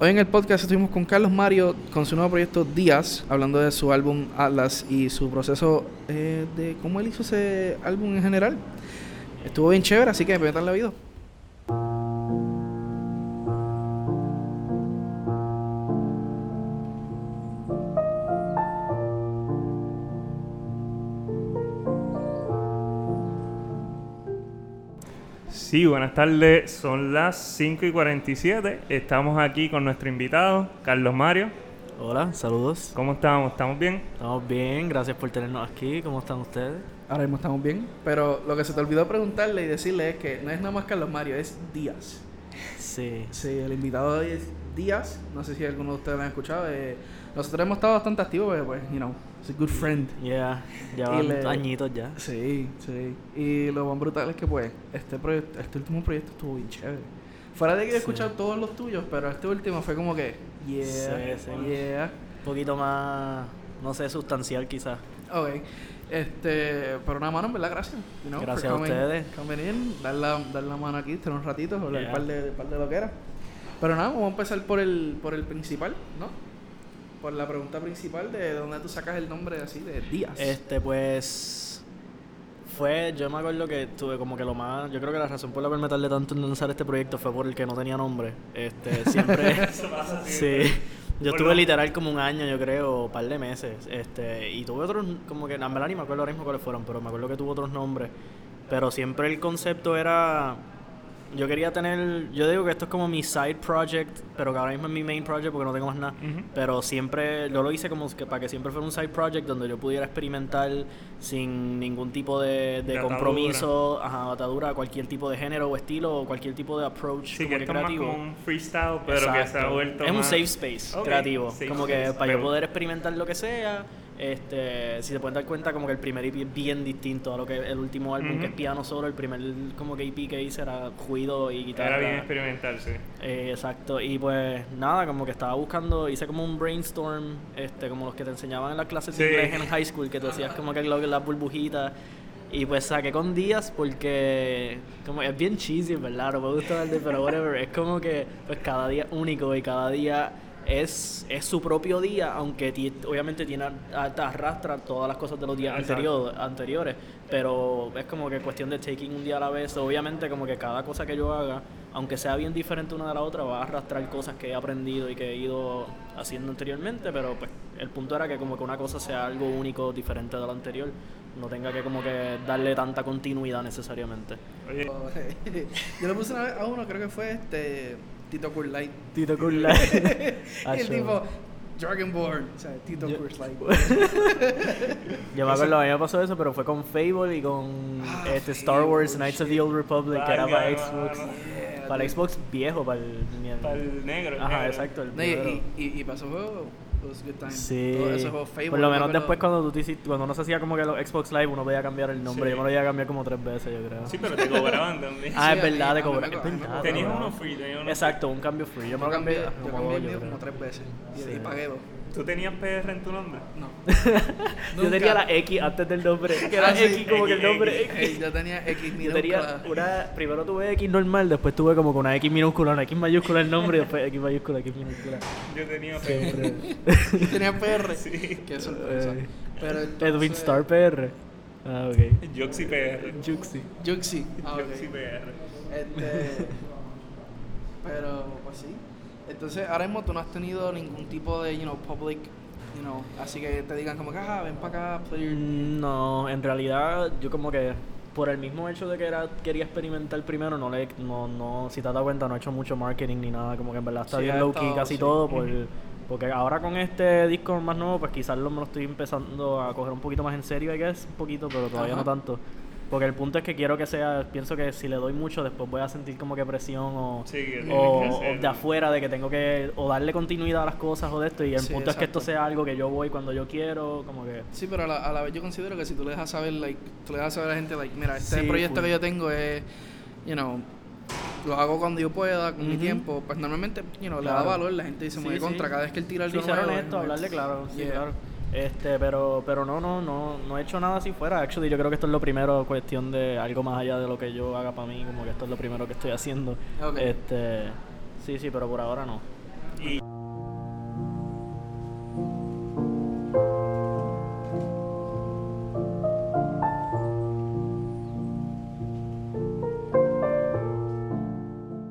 Hoy en el podcast estuvimos con Carlos Mario con su nuevo proyecto Días, hablando de su álbum Atlas y su proceso eh, de cómo él hizo ese álbum en general. Estuvo bien chévere, así que darle la vida. Sí, buenas tardes. Son las 5 y 47. Estamos aquí con nuestro invitado, Carlos Mario. Hola, saludos. ¿Cómo estamos? ¿Estamos bien? Estamos bien, gracias por tenernos aquí. ¿Cómo están ustedes? Ahora mismo estamos bien, pero lo que se te olvidó preguntarle y decirle es que no es nada más Carlos Mario, es Díaz. Sí. Sí, el invitado hoy es Díaz. No sé si alguno de ustedes lo han escuchado. Eh, nosotros hemos estado bastante activos, pero pues, you know, a good friend. Yeah, ya van le- añitos ya. Sí, sí. Y lo más brutal es que, pues, este proyecto, este último proyecto estuvo bien chévere. Fuera de que he escuchado todos los tuyos, pero este último fue como que, yeah, Sí, sí. yeah. Un poquito más, no sé, sustancial quizás. Ok. Este, pero una mano, en verdad, gracias. you know, Gracias a ustedes. coming in, dar la, dar la mano aquí, tener un ratito, hablar Yeah. un par de, par de lo que era. Pero nada, vamos a empezar por el, por el principal, ¿no? Por la pregunta principal de dónde tú sacas el nombre así de Díaz. Este, pues. Fue, yo me acuerdo que tuve como que lo más. Yo creo que la razón por la cual me tardé tanto en lanzar este proyecto fue por el que no tenía nombre. Este, siempre. Eso pasa Sí. Yo estuve literal como un año, yo creo, un par de meses. Este, y tuve otros, como que, en verdad ni me acuerdo ahora mismo cuáles fueron, pero me acuerdo que tuvo otros nombres. Pero siempre el concepto era. Yo quería tener. Yo digo que esto es como mi side project, pero que ahora mismo es mi main project porque no tengo más nada. Ujú. Pero siempre. Yo lo hice como que para que siempre fuera un side project donde yo pudiera experimentar sin ningún tipo de, de compromiso, ajá, atadura, cualquier tipo de género o estilo o cualquier tipo de approach Sí, como que que es más creativo. como un freestyle, pero que se ha Exacto. vuelto Es un más- safe space Ok, creativo. safe como que space. para yo Me poder experimentar lo que sea. Este, si se pueden dar cuenta, como que el primer EP es bien distinto a lo que el último álbum, Ujú. que es piano solo. El primer como que EP que hice era ruido y guitarra. Era bien experimental, sí. Eh, exacto, y pues nada, como que estaba buscando, hice como un brainstorm, este, como los que te enseñaban en las clases de Sí. inglés en high school, que te hacías como que las burbujitas. Y pues saqué con días porque como es bien cheesy, ¿verdad? No me gusta de, pero whatever. Es como que pues cada día único y cada día es, es su propio día, aunque obviamente tiene arrastra todas las cosas de los días Exacto. anteriores, anteriores. Pero es como que cuestión de taking un día a la vez. Obviamente como que cada cosa que yo haga, aunque sea bien diferente una de la otra, va a arrastrar cosas que he aprendido y que he ido haciendo anteriormente. Pero pues el punto era que como que una cosa sea algo único, diferente de lo anterior. No tenga que como que darle tanta continuidad necesariamente. Oye, Yo le puse una vez a uno, creo que fue este Tito Light. Tito Cool y el tipo Dragonborn, o sea, Tito Yo- Light. Yo me acuerdo, a mí me pasó eso, pero fue con Fable y con Ah, este Star Wars Knights of the Old Republic, que era para. Xbox. Yeah, Para el Xbox viejo, para el... para el negro. Ajá, negro. exacto, el No, y, y, y, y pasó juego, it was a good time. Sí. Todo ese juego Fable, Por lo me menos después cuando tú te hiciste- cuando uno se hacía como que los Xbox Live, uno podía cambiar el nombre. Sí. Yo me lo iba a cambiar como tres veces, yo creo. Sí, pero te cobraban también. ah, Sí, es verdad, mí me me verdad. cobraban. Tenías uno free, tenías uno Exacto, un cambio free. Yo me Yo lo cambié cambié, yo como cambié yo como tres veces y, Sí. y pagué dos. ¿Tú tenías PR en tu nombre? No. Yo tenía la X antes del nombre. Que era Ah, sí. X como que el nombre X. X. Yo tenía X Yo tenía minúscula. una. Primero tuve X normal, después tuve como con una X minúscula, una X mayúscula el nombre y después X mayúscula, X minúscula. Yo tenía Siempre. PR. Yo tenía PR. Sí. Qué sorpresa. Eh, Pero Edwin entonces- Star PR. Ah, ok. Joxy PR. Juxi. Juxi. Ah, ok. Joxy PR. Este, pero, pues sí. Entonces, ahora mismo tú no has tenido ningún tipo de, you know, public, you know, así que te digan como que, ah, ven para acá, player. Mm, No, en realidad yo como que por el mismo hecho de que era, quería experimentar primero, no le, no, no, si te has dado cuenta, no he hecho mucho marketing ni nada, como que en verdad está Sí, bien low key casi sí. todo, por, porque ahora con este disco más nuevo, pues quizás lo, me lo estoy empezando a coger un poquito más en serio, I guess, un poquito, pero todavía no tanto. Porque el punto es que quiero que sea, pienso que si le doy mucho, después voy a sentir como que presión o, Sí, o, que o hacerlo. de afuera de que tengo que o darle continuidad a las cosas o de esto y el Sí, punto es que esto sea algo que yo voy cuando yo quiero como que Sí, pero a la, a la vez yo considero que si tú le dejas saber, like, tú le dejas saber a la gente, like, mira, este Sí, proyecto que yo tengo es, you know, lo hago cuando yo pueda, con mi tiempo, pues normalmente, you know, le da valor, la gente dice, de sí. contra, cada vez que él tira algo Sí, ser honesto, es- hablarle claro, sí, Yeah. claro. Este, pero, pero no, no, no, no he hecho nada así fuera. Actually, yo creo que esto es lo primero, cuestión de algo más allá de lo que yo haga para mí, como que esto es lo primero que estoy haciendo. Ok. Este, sí, sí, pero por ahora no. Y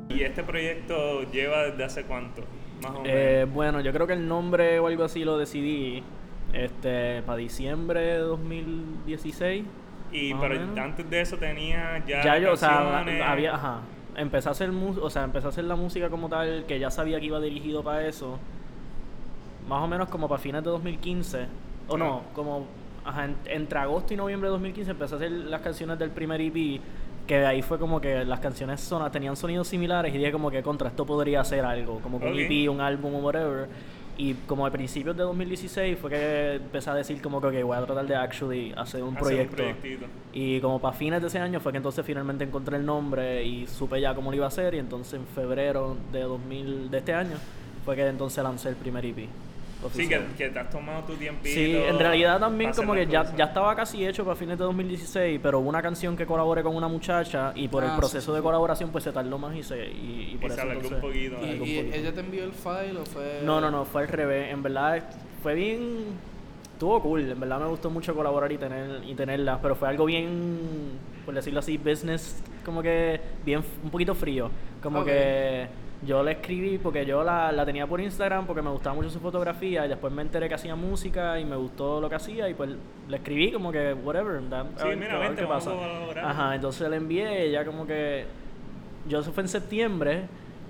¿Y este proyecto lleva desde hace cuánto? Más o menos. Eh, bueno, yo creo que el nombre o algo así lo decidí este, para diciembre de 2016. y pero antes de eso tenía ya, ya yo, o sea, había, ajá, empecé a hacer o sea, empecé a hacer la música como tal, que ya sabía que iba dirigido para eso, más o menos como para fines de 2015, o no, como, ajá, en- entre agosto y noviembre de 2015 empecé a hacer las canciones del primer EP, que de ahí fue como que las canciones sona- tenían sonidos similares y dije como que contra esto podría ser algo, como que un EP, un álbum o whatever. Y como a principios de 2016 fue que empecé a decir como que ok, voy a tratar de actually hacer un Hacer proyecto. Y como para fines de ese año fue que entonces finalmente encontré el nombre y supe ya cómo lo iba a hacer. Y entonces en febrero de 2000 de este año fue que entonces lancé el primer EP. Sí, que, que te has tomado tu tiempito. Sí, en realidad también como que ya, ya estaba casi hecho para fines de 2016, pero hubo una canción que colaboré con una muchacha y por Ah, el proceso sí, de sí. colaboración pues se tardó más y se y, y por Y se eso alargó un entonces- poquito. ¿Y, alargó un poquito. ella te envió el file o fue...? No, no, no, fue al revés. En verdad fue bien. Estuvo cool. En verdad me gustó mucho colaborar y tener y tenerla, pero fue algo bien, por decirlo así, business, como que bien, un poquito frío. Como Ok. que yo le escribí porque yo la, la tenía por Instagram porque me gustaba mucho su fotografía y después me enteré que hacía música y me gustó lo que hacía y pues le escribí como que whatever. Sí, ver- mira, vente, qué vamos pasa. a colaborar. Ajá, entonces le envié ella como que yo eso fue en septiembre,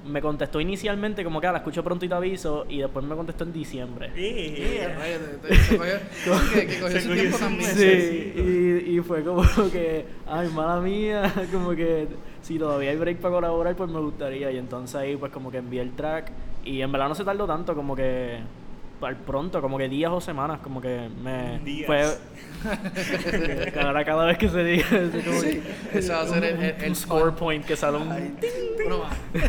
me contestó inicialmente como que ah, la escucho pronto y te aviso y después me contestó en diciembre. Sí, y fue como que, ay, mala mía, como que si todavía hay break para colaborar, pues me gustaría. Y entonces ahí pues como que envié el track y en verdad no se tardó tanto, como que al pronto, como que días o semanas, como que me Días. fue... ahora cada vez que se diga, es como Sí, que- ese va a ser el- el- un el score point que sale un... Uno más.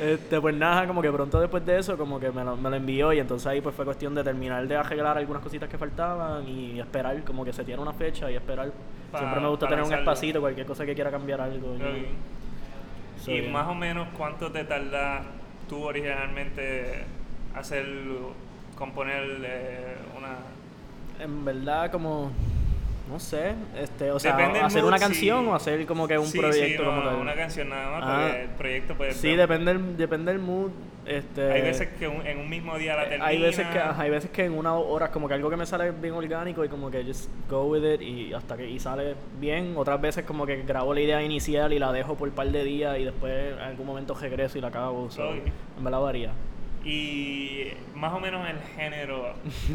Este, pues nada, como que pronto después de eso, como que me lo, me lo envió y entonces ahí pues fue cuestión de terminar de arreglar algunas cositas que faltaban y esperar, como que se tiene una fecha y esperar. Pa- Siempre me gusta tener un espacito, cualquier cosa que quiera cambiar algo. So, y más o menos cuánto te tarda tú originalmente hacer, componer eh, una... En verdad, como, no sé, este, o sea, Depende hacer mood, una sí. canción o hacer como que un Sí, proyecto sí, no, como tal. una canción nada más, Ah. porque el proyecto puede... Sí, depende del, depende del mood. Este, Hay veces que un- en un mismo día la Eh, termina. Hay veces que hay veces que en una hora como que algo que me sale bien orgánico y como que just go with it y hasta que y sale bien. Otras veces como que grabo la idea inicial y la dejo por un par de días y después en algún momento regreso y la acabo. So, Ok. En verdad varía. Y más o menos el género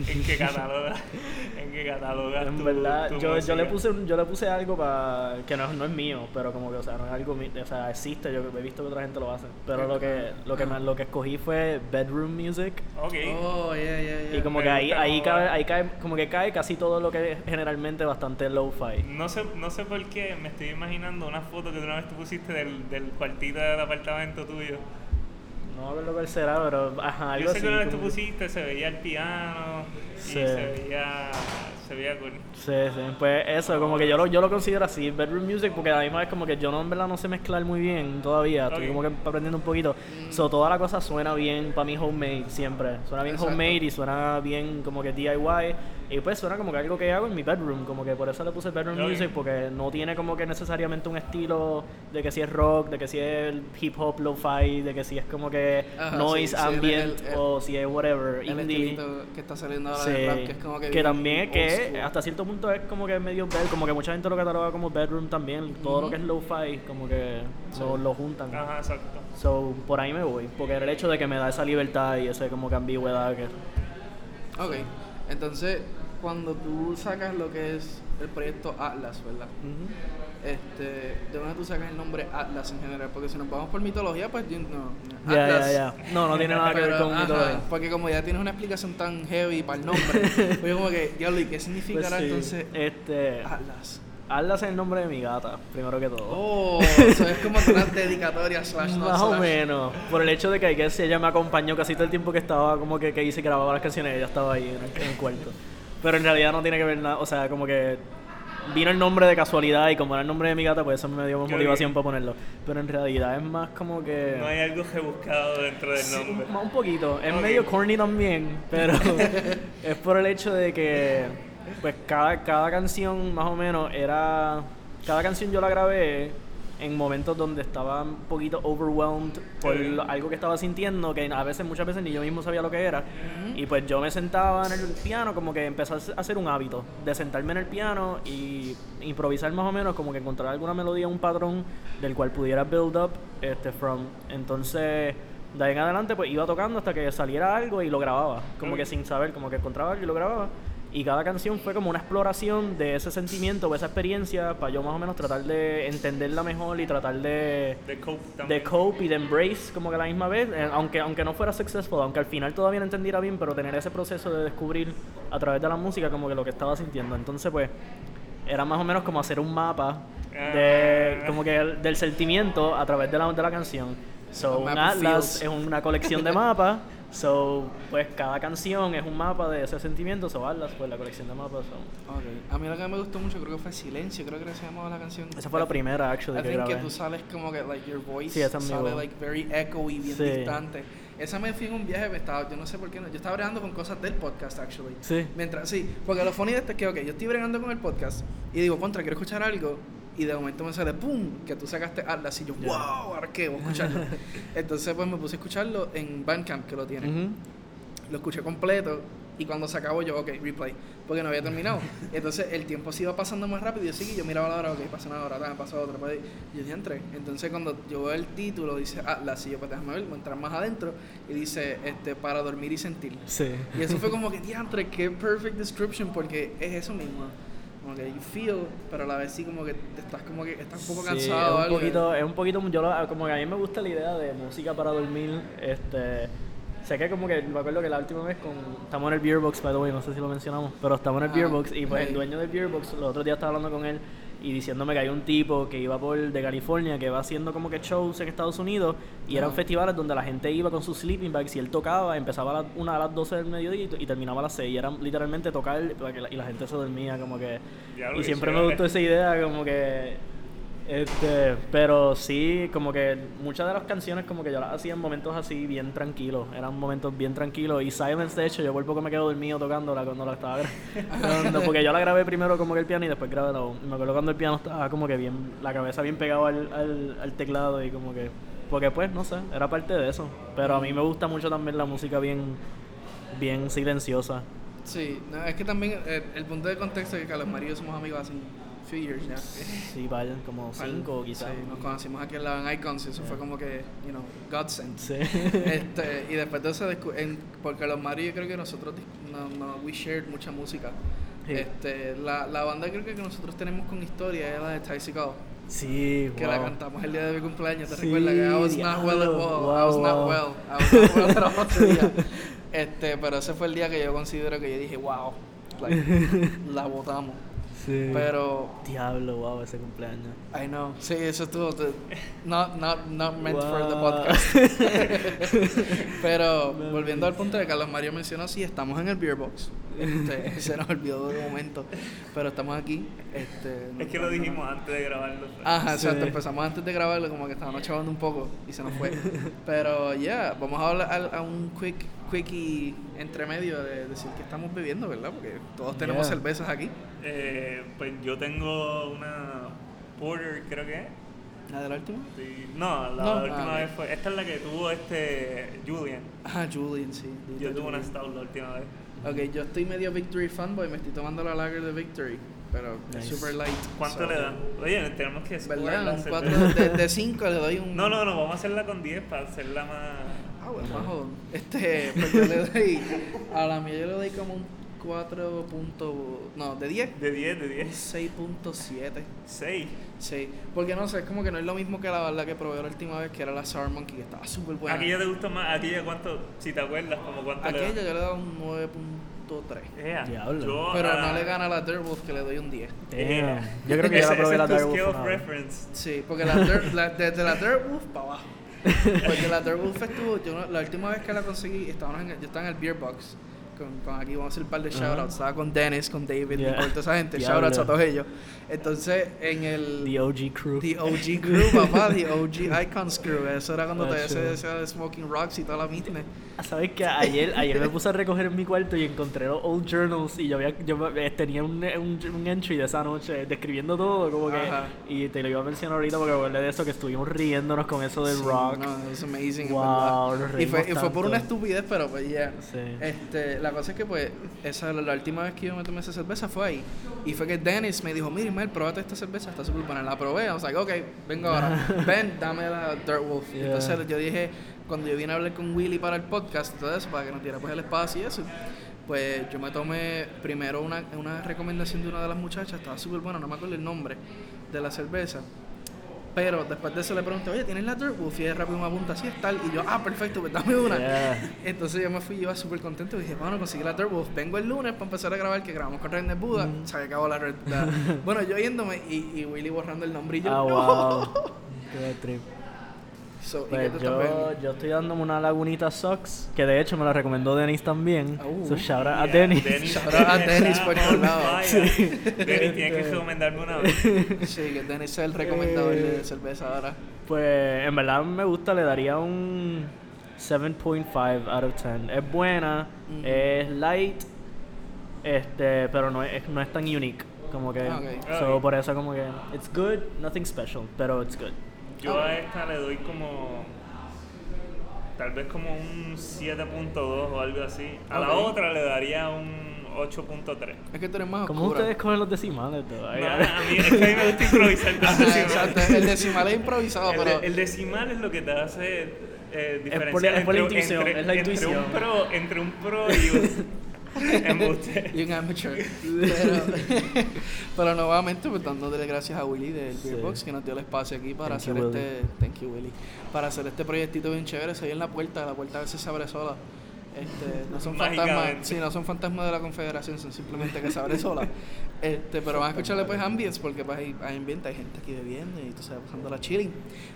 en que catalogas, en que catalogas En tu- verdad, tu yo, yo le puse yo le puse algo para que no, no es mío, pero como que o sea, no es algo mi- o sea, existe, yo he visto que otra gente lo hace, pero lo que lo que me- lo que escogí fue bedroom music. Ok. Oh, yeah, yeah, yeah. Y como que ahí, ahí, cae, ahí cae, como que cae casi todo lo que es generalmente bastante low-fi. No sé, no sé por qué me estoy imaginando una foto que una vez tú pusiste del, del cuartito del apartamento tuyo. No me acuerdo cuál será, pero ajá, algo Yo sé así. que vez tú pusiste, se veía el piano y Sí. se veía, se veía cool. Sí, sí, pues eso, como que yo lo, yo lo considero así, bedroom music, porque además es como que yo no, en verdad no sé mezclar muy bien todavía, estoy Ok. como que aprendiendo un poquito. So, toda la cosa suena bien para mí homemade siempre, suena bien Exacto. homemade y suena bien como que DIY, y pues suena como que algo que hago en mi bedroom, como que por eso le puse bedroom Ok. music, porque no tiene como que necesariamente un estilo de que si es rock, de que si es hip hop lo-fi, de que si es como que Ajá, noise sí, sí, ambient el- el- o si es whatever, El indie. que está saliendo ahora Sí, del rap, que es como que. que también es que school. hasta cierto punto es como que medio bed, como que mucha gente lo cataloga como bedroom también, todo lo que es lo-fi como que lo, lo juntan. Ajá, exacto. So, por ahí me voy, porque el hecho de que me da esa libertad y ese como que ambigüedad que Ok, entonces cuando tú sacas lo que es el proyecto Atlas, ¿verdad? Este, ¿De dónde tú sacas el nombre Atlas en general? Porque si nos vamos por mitología, pues yo no. Ya, ya, Atlas. ya. No, no tiene nada que ver con ajá, mitología. Porque como ya tienes una explicación tan heavy para el nombre, pues yo como que, diablo, ¿y qué Pues significará sí, entonces este Atlas? Atlas es el nombre de mi gata, primero que todo. Oh, eso es como una dedicatoria slash no Más o slash. menos. Por el hecho de que guess ella me acompañó casi todo el tiempo que estaba como que, que hice grababa las canciones, ella estaba ahí en el, en el cuarto. Pero en realidad no tiene que ver nada, o sea, como que vino el nombre de casualidad y como era el nombre de mi gata, pues eso me dio Qué motivación para ponerlo. Pero en realidad es más como que... No hay algo rebuscado dentro del Sí, nombre. un, un poquito. Es medio corny también, pero es por el hecho de que pues cada, cada canción más o menos era... Cada canción yo la grabé en momentos donde estaba un poquito overwhelmed por lo- algo que estaba sintiendo, que a veces, muchas veces ni yo mismo sabía lo que era. Y pues yo me sentaba en el piano, como que empezó a hacer un hábito de sentarme en el piano y improvisar más o menos, como que encontrar alguna melodía, un patrón del cual pudiera build up este, from. Entonces, de ahí en adelante, pues iba tocando hasta que saliera algo y lo grababa, como que Ok. sin saber, como que encontraba algo y lo grababa. Y cada canción fue como una exploración de ese sentimiento o esa experiencia para yo más o menos tratar de entenderla mejor y tratar de, De Cope de cope y de embrace como que a la misma vez, eh, aunque, aunque no fuera successful, aunque al final todavía no entendiera bien, pero tener ese proceso de descubrir a través de la música como que lo que estaba sintiendo. Entonces pues era más o menos como hacer un mapa de, Ah. como que el- del sentimiento a través de la, de la canción. So, Un atlas feels. es una colección de mapas. So, pues cada canción es un mapa de ese sentimiento. So, Atlas, pues la colección de mapas. so. Ok. A mí lo que me gustó mucho creo que fue Silencio, creo que se llamaba la canción. Esa fue la primera, actually, I que think que grabé. tú sales como que, like, your voice Sí, esa sale, like, very echoey, bien Sí. distante. Esa me fui en un viaje, estaba, yo no sé por qué, no, yo estaba bregando con cosas del podcast, actually. Sí. Mientras, sí, porque lo funny de esto es que, ok, yo estoy bregando con el podcast y digo, contra, quiero escuchar algo. Y de momento me sale, ¡pum! Que tú sacaste Atlas y yo, Ya. ¡wow! ¿Ahora qué? Voy a escucharlo. Entonces, pues me puse a escucharlo en Bandcamp, que lo tiene. Ujú. Lo escuché completo y cuando se acabó yo, ok, replay, porque no había terminado. Entonces el tiempo se iba pasando más rápido y yo seguí, yo miraba la hora, ok, pasa una hora, pasa otra, pues, y yo dije, entré. Entonces cuando yo veo el título, dice Atlas, y yo, pues déjame ver, voy a entrar más adentro, y dice, este, para dormir y sentir. Sí. Y eso fue como que, diantre, qué perfect description, porque es eso mismo. Como que you feel, pero a la vez sí como que estás como que estás un poco Sí, cansado. es un poquito, es un poquito, yo lo- como que a mí me gusta la idea de música para dormir, este, sé que como que, me acuerdo que la última vez con, estamos en el Beer Box, by the way, no sé si lo mencionamos, pero estamos en el Ah, Beer Box y pues el dueño del Beer Box, los otros días estaba hablando con él y diciéndome que hay un tipo que iba por, de California, que va haciendo como que shows en Estados Unidos y eran Ajá. festivales donde la gente iba con sus sleeping bags y él tocaba, empezaba a las, una a las 12 del mediodía y, y terminaba a las 6 y era literalmente tocar para que la- y la gente se dormía como que... Diablo, y siempre me gustó esa idea como que este, pero sí, como que muchas de las canciones como que yo las hacía en momentos así bien tranquilos, eran momentos bien tranquilos y Silence de hecho yo vuelvo que me quedo dormido tocándola cuando la estaba grabando, porque yo la grabé primero como que el piano y después grabé la voz. Y me acuerdo cuando el piano estaba como que bien, la cabeza bien pegada al, al, al teclado y como que, porque pues no sé, era parte de eso, pero a mí me gusta mucho también la música bien, bien silenciosa. Sí, no, es que también el punto de contexto es que Carlos Mario y yo somos amigos hace few years ya. Sí, vaya, como cinco quizás. Sí, nos conocimos aquí en la Icons y eso fue como que, you know, God sent. Sí. Este, y después de eso, en, porque los Mario yo creo que nosotros, no, no, we shared mucha música. Sí. Este, la, la banda creo que, que nosotros tenemos con historia es la de Tysical, Sí, que la cantamos el día de mi cumpleaños, ¿te Sí, recuerdas? Que I was not well at all, I Wow, was not well, I was not well otro día. Este, pero ese fue el día que yo considero que yo dije, wow, like, la votamos. Sí. Pero Diablo, wow, ese cumpleaños. I know. Sí, eso estuvo. Not, not, not meant for the podcast. Pero volviendo al punto de que Carlos Mario mencionó, sí, estamos en el Beer Box. Este, se nos olvidó de momento. Pero estamos aquí. Este, Es que lo dijimos antes de grabarlo. Ajá, Sí. exacto. Empezamos antes de grabarlo, como que estábamos chavando un poco y se nos fue. Pero ya, vamos a hablar a, a un quick, quickie entremedio de decir que estamos bebiendo, ¿verdad? Porque todos tenemos Yeah. cervezas aquí. Eh, pues yo tengo una Porter, creo que es. ¿La de la última? Sí. No, la No, última ah, vez fue. Esta es la que tuvo este Julian. Ah, Julian, sí. Yo tuve una. Stout la última vez. Ok, yo estoy medio Victory fanboy, me estoy tomando la lager de Victory, pero es Nice. super light. ¿Cuánto so- le dan? Oye, tenemos que la ¿Verdad? Un cerveza. 4 de 5 le doy un... No, no, no, vamos a hacerla con 10 para hacerla más. Ah, bueno, más jodón. Este, pues yo le doy... A la mía yo le doy como un 4 punto... No, de 10. De 10, de Un 10. 6.7. 6. Sí, porque no sé, es como que no es lo mismo que la, la que probé la última vez, que era la Sour Monkey, que estaba súper buena. Aquella te gusta más, aquella cuánto, si te acuerdas, como cuánto le Aquella das. yo le doy un 9.3. Ea, Diablo. yo Pero a- no le gana a la Dirt Wolf, que le doy un 10. Ea. Damn. Yo creo que ya la probé ese la es tu Dark Wolf scale of una vez. reference. Sí, porque la Dirt, la- desde la Dirt Wolf para abajo. Porque la Dirt Wolf estuvo, yo la última vez que la conseguí, estábamos en, yo estaba en el Beer Box con, con aquí vamos a hacer un par de shoutouts. Estaba con Dennis, con David, Yeah. con toda esa gente. Diablo. Shoutouts a todos ellos. Entonces, en el. The OG crew. The OG crew, papá, the OG Icons crew. Eso era cuando chévere. decía de Smoking Rocks y toda la mitad. ¿Sabes qué? Ayer, ayer me puse a recoger en mi cuarto y encontré los old journals y yo, había, yo me- tenía un, un, un entry de esa noche describiendo todo, como que... Ajá. Y te lo iba a mencionar ahorita porque hablé de eso, que estuvimos riéndonos con eso del Sí, rock. No, es amazing. Wow, y fue, y fue por una estupidez, pero pues ya. Sí. Este, la cosa es que pues, esa la, la última vez que yo me tomé esa cerveza fue ahí. Y fue que Dennis me dijo, mira Mel, pruébate esta cerveza, está súper buena. La probé, I was like, ok, vengo ahora. Ven, dame la Dirt Wolf. Yeah. Entonces yo dije, cuando yo vine a hablar con Willy para el podcast y todo eso, para que nos diera pues el espacio y eso, pues yo me tomé primero una, una recomendación de una de las muchachas, estaba súper buena, no me acuerdo el nombre de la cerveza. Pero después de eso le pregunté, oye, ¿tienes la Dirt Wolf? Y ella rápido me apunta, así es tal. Y yo, ah, perfecto, pues dame una. Yeah. Entonces yo me fui, yo iba súper contento y dije, bueno, conseguí la Dirt Wolf. Vengo el lunes para empezar a grabar, que grabamos con Redneck Buda. Mm. Se acabó la Red Bueno, yo yéndome y, y Willy borrando el nombre y yo, Ah, no. wow. Qué trip. So, ¿y Pues yo, yo estoy dándome una lagunita Socks, que de hecho me la recomendó Denis también. Uh, so shout out a Yeah, Denis. Shout out a Dennis por todos lados. fire. Dennis, tienes que recomendarme una vez. Sí, que Dennis es el recomendador Eh. de cerveza ahora. Pues en verdad me gusta, le daría un 7.5 out of 10. Es buena, Ujú. es light, este, pero no es, no es tan unique. Como que, Ah, ok. so Ok. por eso como que, it's good, nothing special, pero it's good. Yo a esta le doy como. Tal vez como un 7.2 o algo así. A la Ok. otra le daría un 8.3. Es que tú eres más ¿Cómo oscura. ustedes cogen los decimales? No, todavía? a mí, es que a mí me gusta improvisar Ajá, decimales. exacto. El decimal es improvisado, El, pero... el decimal es lo que te hace eh, por- diferenciar es por la entre- intuición, entre- es la entre intuición. un pro, entre un pro y un. y un amateur. Pero, pero nuevamente, pues dándole gracias a Willy del Sí. Beer Box que nos dio el espacio aquí para Thank you, hacer Willy. este. Thank you, Willy. Para hacer este proyectito bien chévere. Se en la puerta, la puerta a veces se abre sola. Este, no son fantasmas, sí, no son fantasmas de la confederación, son simplemente que se abre sola. Este, pero van a escucharle pues ambience, porque pues hay, hay ambiente, hay gente aquí bebiendo y tú sabes, pasando la chilling.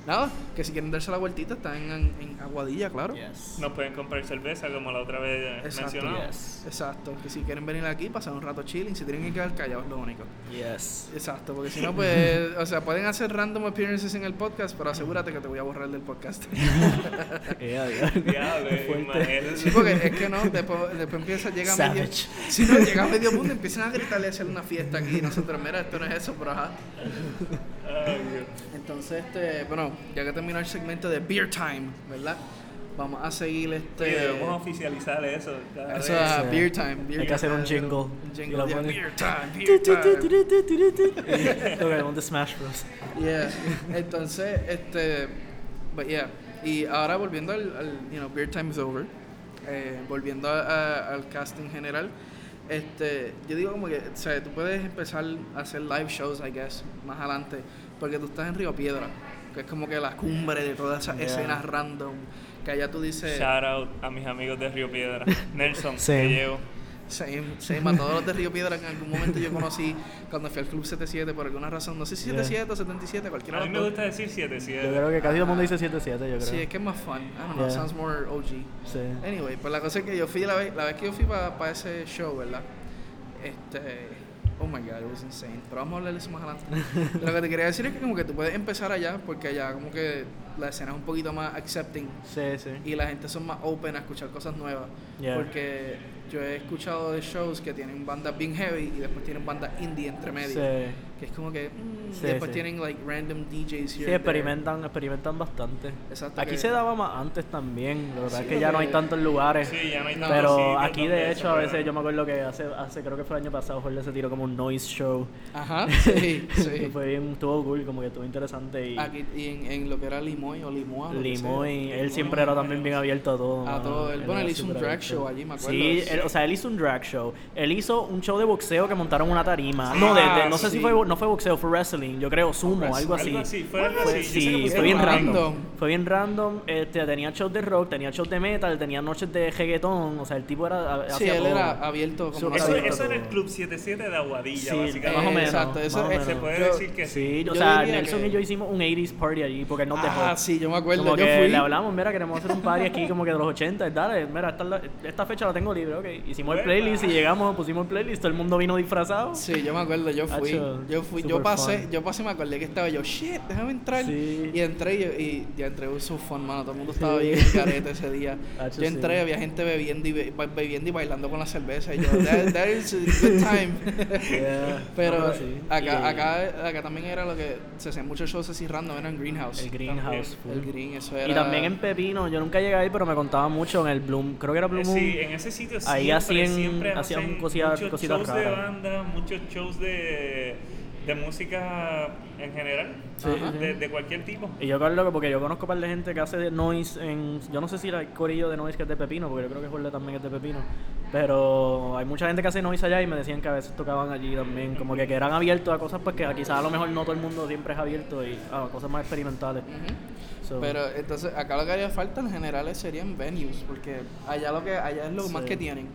Nada, que si quieren darse la vueltita, están en, en Aguadilla, claro. Yes. Nos pueden comprar cerveza como la otra vez Exacto. mencionamos. Yes. Exacto, que si quieren venir aquí, pasar un rato chilling, si tienen que quedar callados, es lo único. Yes. Exacto, porque si no, pues, o sea, pueden hacer random appearances en el podcast, pero asegúrate que te voy a borrar del podcast. Yeah, yeah. Porque es que no, después, después empieza, llega a medio... Savage. Si no, llega a medio mundo, empiezan a gritarle y hacer una fiesta aquí. y Nosotros, mira, esto no es eso, pero ajá. Entonces, este, bueno, ya que terminó el segmento de Beer Time, ¿verdad? Vamos a seguir este... Oye, debemos oficializar eso. Eso es Sí. Beer Time. Beer Hay que hacer un jingle. Un jingle, pones. Beer Time, Beer Time. Ok, un de Smash Bros. Yeah. Entonces, este, but yeah. Y ahora volviendo al, al, you know, Beer Time is over. Eh, volviendo a- a- al casting general. Este, yo digo como que, o sea, tú puedes empezar a hacer live shows, I guess, más adelante, porque tú estás en Río Piedra, que es como que la cumbre de todas esas Yeah. escenas random, que allá tú dices, Shout out a mis amigos de Río Piedra. Nelson, Sí. te llevo. Same, same, a todos los de Río Piedra que en algún momento yo conocí cuando fui al Club 77 por alguna razón, no sé si Yeah. 77 o 77, cualquiera A mí me gusta decir 7, Yo 7. creo que casi todo el mundo dice 7-7, yo creo. Sí, es que es más fun. I don't know, Yeah. sounds more OG. Sí. Anyway, pues la cosa es que yo fui la vez, la vez que yo fui para ese show, ¿verdad? Este, oh my god, it was insane. Pero vamos a hablar de eso más adelante. Lo que te quería decir es que como que tú puedes empezar allá, porque allá como que la escena es un poquito más accepting Sí, sí. y la gente son más open a escuchar cosas nuevas. Yeah. Porque yo he escuchado de shows que tienen bandas bien heavy y después tienen bandas indie entre medio. Que es como que, mm, Sí, y después sí. tienen like random DJs here. Sí, and there. experimentan, experimentan bastante. Exacto, Aquí que- se daba más antes también, que pasa Sí, es que ya no hay tantos lugares. Sí, ya no hay tantos Pero aquí de eso, hecho a veces yo me acuerdo que hace, hace creo que fue el año pasado Jorge se tiró como un noise show. Ajá, sí, Y sí. fue bien, estuvo cool, como que estuvo interesante y Aquí, y en, en lo que era Limoy o Limoa. Limoy, él siempre era también bien abierto a todo. A todo. Él, bueno, él hizo un drag abierto. show allí, me acuerdo. Sí, él- o sea, él hizo un drag show. Él hizo un show de boxeo que montaron una tarima. No, Ah, no sé si sí. Fue, no fue boxeo, fue wrestling. Yo creo sumo, algo así. Algo así, fue algo Fue- así. Yo sé que sí, fue bien random. random. Fue bien random. Este, tenía shows de rock, tenía shows de metal, tenía noches de reggaetón. O sea, el tipo era. Sí, él todo. era abierto como Eso, una- abierto eso era el. Club 77 de Aguadilla, Sí, básicamente. más o menos. Exacto, eso más o es- menos. Se puede Yo- decir que sí. Sí, o sea, Nelson que- y yo hicimos un 80s party allí porque él nos dejó. Ah, sí, yo me acuerdo. Como yo que fui. le hablamos, mira, queremos hacer un party aquí como que de los 80, dale, mira, esta, esta fecha la tengo libre, ok. Hicimos el playlist y llegamos, pusimos el playlist, todo el mundo vino disfrazado. Sí, yo me acuerdo, yo fui. Hacho, yo fui, yo pasé, fun. yo pasé y me acordé que estaba yo, shit, déjame entrar. Sí. Y entré y, y ya entré, so fun, mano. Todo el mundo estaba bien en careta ese día. Yo entré, había gente bebiendo y, be- bebiendo y bailando con la cerveza. Y yo, that, that is a good time. Yeah. Pero sí. acá, acá, acá también era lo que se hacían muchos shows así random, era en Greenhouse. El Greenhouse. El. Green, eso era. Y también en Pepino, yo nunca llegué ahí, pero me contaban mucho en el Bloom, creo que era Eh, Moon. Sí, en ese sitio Ahí siempre, hacían- siempre hacían cosilla- muchos cositas shows de banda, muchos shows de, de música en general, Sí, Ajá, sí. de, de cualquier tipo. Y yo creo que porque yo conozco un par de gente que hace de noise en... Yo no sé si el corillo de noise que es de Pepino, porque yo creo que Jorge también es de Pepino. Pero hay mucha gente que hace noise allá y me decían que a veces tocaban allí también. Como que, que eran abiertos a cosas pues que quizás a lo mejor no todo el mundo siempre es abierto y a cosas más experimentales. So, Pero entonces acá lo que haría falta en general serían venues, porque allá lo que allá es lo más que tienen.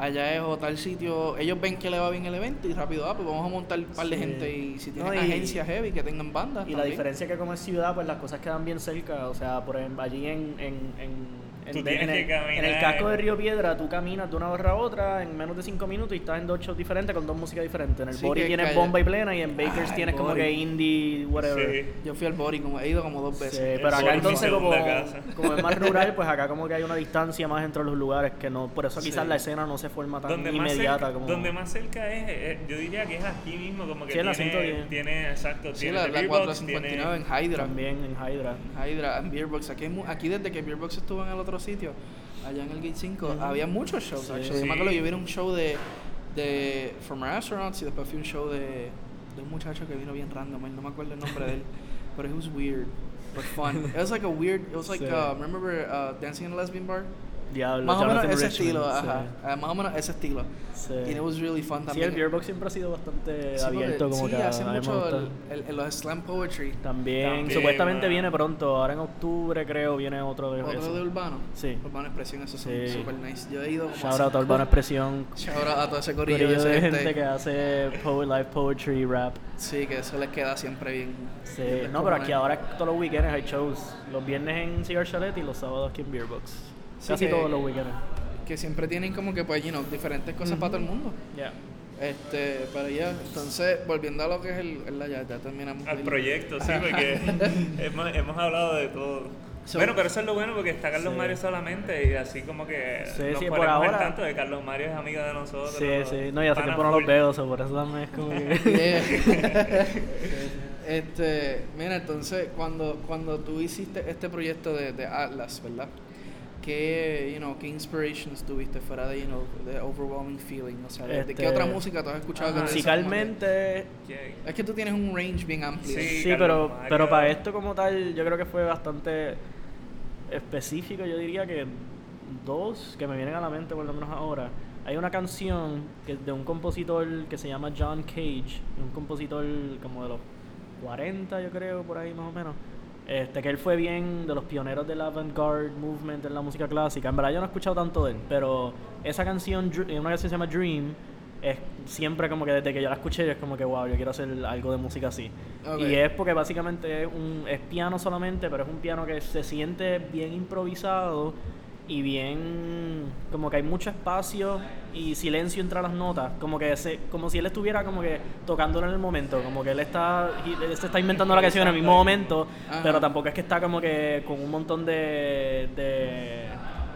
Allá es o tal sitio, ellos ven que le va bien el evento y rápido, ah, pues vamos a montar un par de Sí. gente y si tienen No, agencias heavy que tengan bandas. Y la diferencia es que como es ciudad, pues las cosas quedan bien cerca. O sea, por ejemplo, allí en, en, en, Tú tienes en que el, caminar. en el casco de Río Piedra, tú caminas de una barra a otra en menos de cinco minutos y estás en dos shows diferentes con dos músicas diferentes. En el Sí, Body que tienes calla- bomba y plena y en Bakers Ah, tienes como que indie, whatever. Sí. Yo fui al Body, como he ido como dos Sí, veces. pero acá entonces como, como es más rural, pues acá como que hay una distancia más entre los lugares que no, por eso quizás Sí. la escena no se forma tan Donde más, inmediata cerca, como donde más cerca es, eh, yo diría que es aquí mismo, como que Sí, tiene, 110. tiene, exacto, Sí, tiene la, la Beer Box, 459 tiene- en Hydra. también en Hydra. Hydra, en Beerbox. Aquí, aquí desde que Beerbox estuvo en el otro sitio, allá en el Gate 5, Ujú. había muchos shows. Sí. actually. Yo me acuerdo que yo vi un show de, de From Astronauts y después fui un show de, de un muchacho que vino bien random, no me acuerdo el nombre de él, pero it was weird, but fun. It was like a weird, it was like, Sí. uh, remember uh, Dancing in a Lesbian Bar? Diablo, Más o menos ese Richman, estilo, sí. ajá. Ah, más o menos ese estilo. Sí. Y it was really fun Sí, también. el Beerbox siempre ha sido bastante Sí, porque- abierto como sí, que hace mucho el, el- el- los slam poetry. También, También, supuestamente mano. viene pronto, ahora en octubre creo viene otro de Otro eso. de Urbano. Sí. Urbano Expresión, esos son Sí. super nice. Yo he ido como Shout a out a Urbana Expresión, Shout out a todo ese corillo, corillo de gente que hace po live poetry, rap. Sí, que eso les queda siempre bien. Sí, no, pero aquí ahora todos los weekends hay shows. Los viernes en Cigar Chalet y los sábados aquí en Beerbox. Sí, Casi que- todos los weekends. Que siempre tienen como que, pues, you know, diferentes cosas para todo el mundo. Ya. Este, pero ya, entonces, volviendo a lo que es el, el- ya, ya terminamos. Al el- proyecto, sí, porque hemos, hemos hablado de todo. So- bueno, pero eso es lo bueno porque está Carlos Sí. Mario solamente y así como que Sí, nos sí, por ahora- tanto de Carlos Mario es amigo de nosotros. Sí, sí. No, y hace tiempo no los veo, so por eso también es como que... Yeah. este, mira, entonces, cuando, cuando tú hiciste este proyecto de, de Atlas, ¿verdad? ¿Qué, you know, qué inspirations tuviste fuera de, you know, de Overwhelming Feeling? O sea, ¿de, qué Este, otra música tú has escuchado? Musicalmente. Es que tú tienes un range bien amplio. Sí. Sí, pero, pero para esto como tal, yo creo que fue bastante específico. Yo diría que dos que me vienen a la mente por lo menos ahora. Hay una canción que es de un compositor que se llama John Cage, un compositor como de los 40 yo creo, por ahí más o menos. Este, que él fue bien de los pioneros del avant-garde movement en la música clásica. En verdad yo no he escuchado tanto de él, pero esa canción, Dr- una canción que se llama Dream, es siempre como que desde que yo la escuché es como que wow, yo quiero hacer algo de música así. Y es porque básicamente es un es piano solamente, pero es un piano que se siente bien improvisado y bien como que hay mucho espacio y silencio entre las notas, como que se, como si él estuviera como que tocándolo en el momento, como que él está él se está inventando la canción en el mismo momento, Ajá. pero tampoco es que está como que con un montón de, de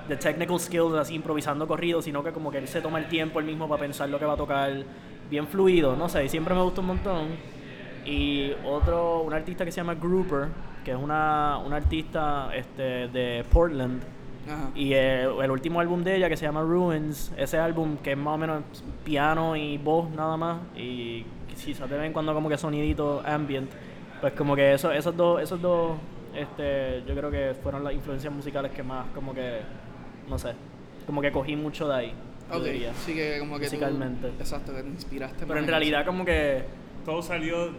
de technical skills así improvisando corridos, sino que como que él se toma el tiempo él mismo para pensar lo que va a tocar bien fluido, no sé, y siempre me gusta un montón. Y otro, un artista que se llama Grouper, que es una, una artista este, de Portland. Ajá. Y el, el último álbum de ella que se llama Ruins, ese álbum que es más o menos piano y voz nada más, y quizás de vez en cuando como que sonidito ambient, pues como que eso, esos dos, esos dos, este, yo creo que fueron las influencias musicales que más como que, no sé, como que cogí mucho de ahí. Ok, diría. sí que como que tú- Musicalmente. exacto, que te inspiraste. Pero en eso. realidad como que Todo salió,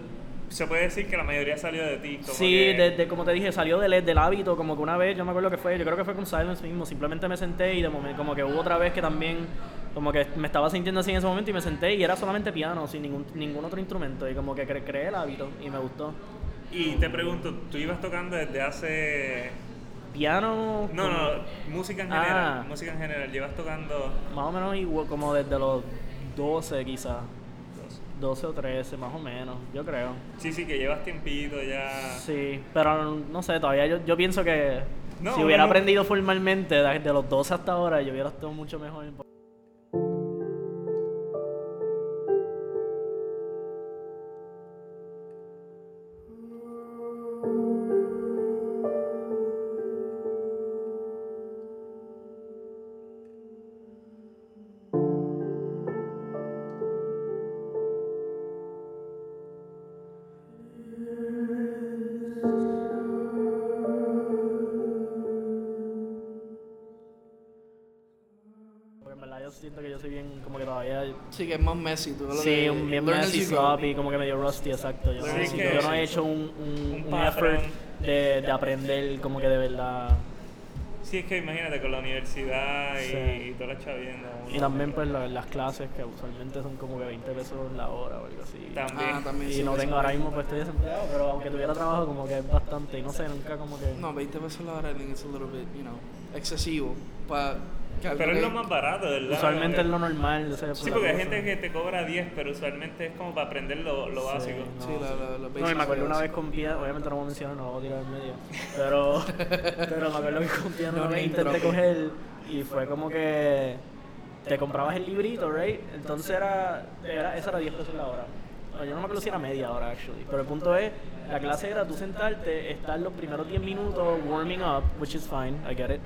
se puede decir que la mayoría salió de ti. Como Sí, que- desde, como te dije, salió del, del hábito, como que una vez, yo me acuerdo que fue, yo creo que fue con Silence mismo, simplemente me senté y de momento, como que hubo otra vez que también, como que me estaba sintiendo así en ese momento y me senté y era solamente piano, sin ningún, ningún otro instrumento y como que cre- creé el hábito y me gustó. Y te pregunto, ¿tú ibas tocando desde hace... Piano. No, como- no, música en general, Ah. música en general, llevas tocando... Más o menos igual, como desde los 12 quizás. 12 o 13, más o menos, yo creo. Sí, sí, que llevas tiempito ya... Sí, pero no sé, todavía yo, yo pienso que No, si hubiera no- aprendido formalmente desde los 12 hasta ahora, yo hubiera estado mucho mejor. En verdad yo siento que yo soy bien, como que todavía... Sí, que es más messy. Tú lo Sí, de un bien go. sloppy, como que medio rusty, exacto. Yo, Sí, no, que- yo no he hecho un, un, un un effort de, de aprender como que de verdad. Sí, es que imagínate con la universidad y, Sí. y toda la chavienda. Y también pues la- las clases que usualmente son como que 20 pesos la hora o algo así. También. Ah, también Y sí, no eso tengo ahora mismo pues estoy desempleado, pero aunque tuviera trabajo como que es bastante y no sé, nunca como que... No, 20 pesos la hora, I think it's a little bit, you know, excesivo. Pa, que algo Pero es lo más barato, ¿verdad? usualmente es lo normal. o sea, Sí, por porque hay gente que te cobra 10, pero usualmente es como para aprender lo, lo Sí, básico. no, Sí, la, la, los No, y me acuerdo una vez con Pia, obviamente no voy a mencionar, no lo voy a tirar en medio, pero, pero me acuerdo que con Pia No una vez name intenté coger y fue como que te comprabas el librito, right? Entonces era, era esa era 10 pesos la hora. Yo no me acuerdo si era media hora, actually. Pero el punto es, la clase era tú sentarte, estar los primeros 10 minutos warming up, which is fine, I get it.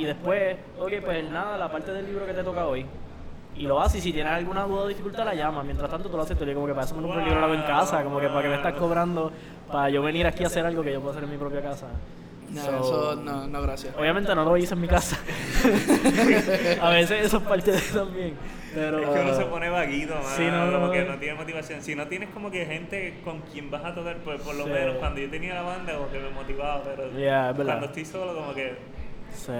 Y después, ok, pues nada, la parte del libro que te toca hoy. Y lo haces y si tienes alguna duda o dificultad la llamas. Mientras tanto tú lo haces, tú le como que para eso me compro el libro lo hago en casa, como que para que me estás cobrando, para yo venir aquí a hacer algo que yo puedo hacer en mi propia casa. No, So, eso no, no, gracias. Obviamente no lo hice en mi casa. a veces eso es parte de también. Pero, Es que uno se pone vaguito, mano, Sí, no, como no, que no. tiene motivación. Si no tienes como que gente con quien vas a tocar, pues por lo Sí. menos cuando yo tenía la banda como que me motivaba, pero Yeah, cuando estoy solo como que... Sí.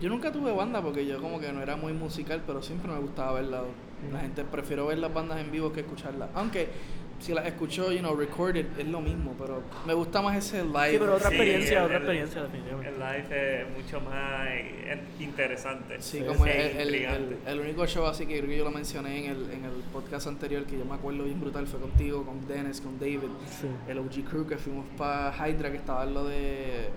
Yo nunca tuve banda porque yo como que no era muy musical, pero siempre me gustaba verla. La gente prefiero ver las bandas en vivo que escucharlas. Aunque si las escucho, you know, recorded, es lo mismo, pero me gusta más ese live. Sí, pero otra Sí, experiencia, el- otra el- experiencia definitivamente. El live es mucho más interesante. Sí, Sí, como sí, el, el, intrigante. el- el único show así que creo que yo lo mencioné en el, en el podcast anterior que yo me acuerdo bien brutal fue contigo, con Dennis, con David, Sí. el OG Crew que fuimos para Hydra que estaba en lo de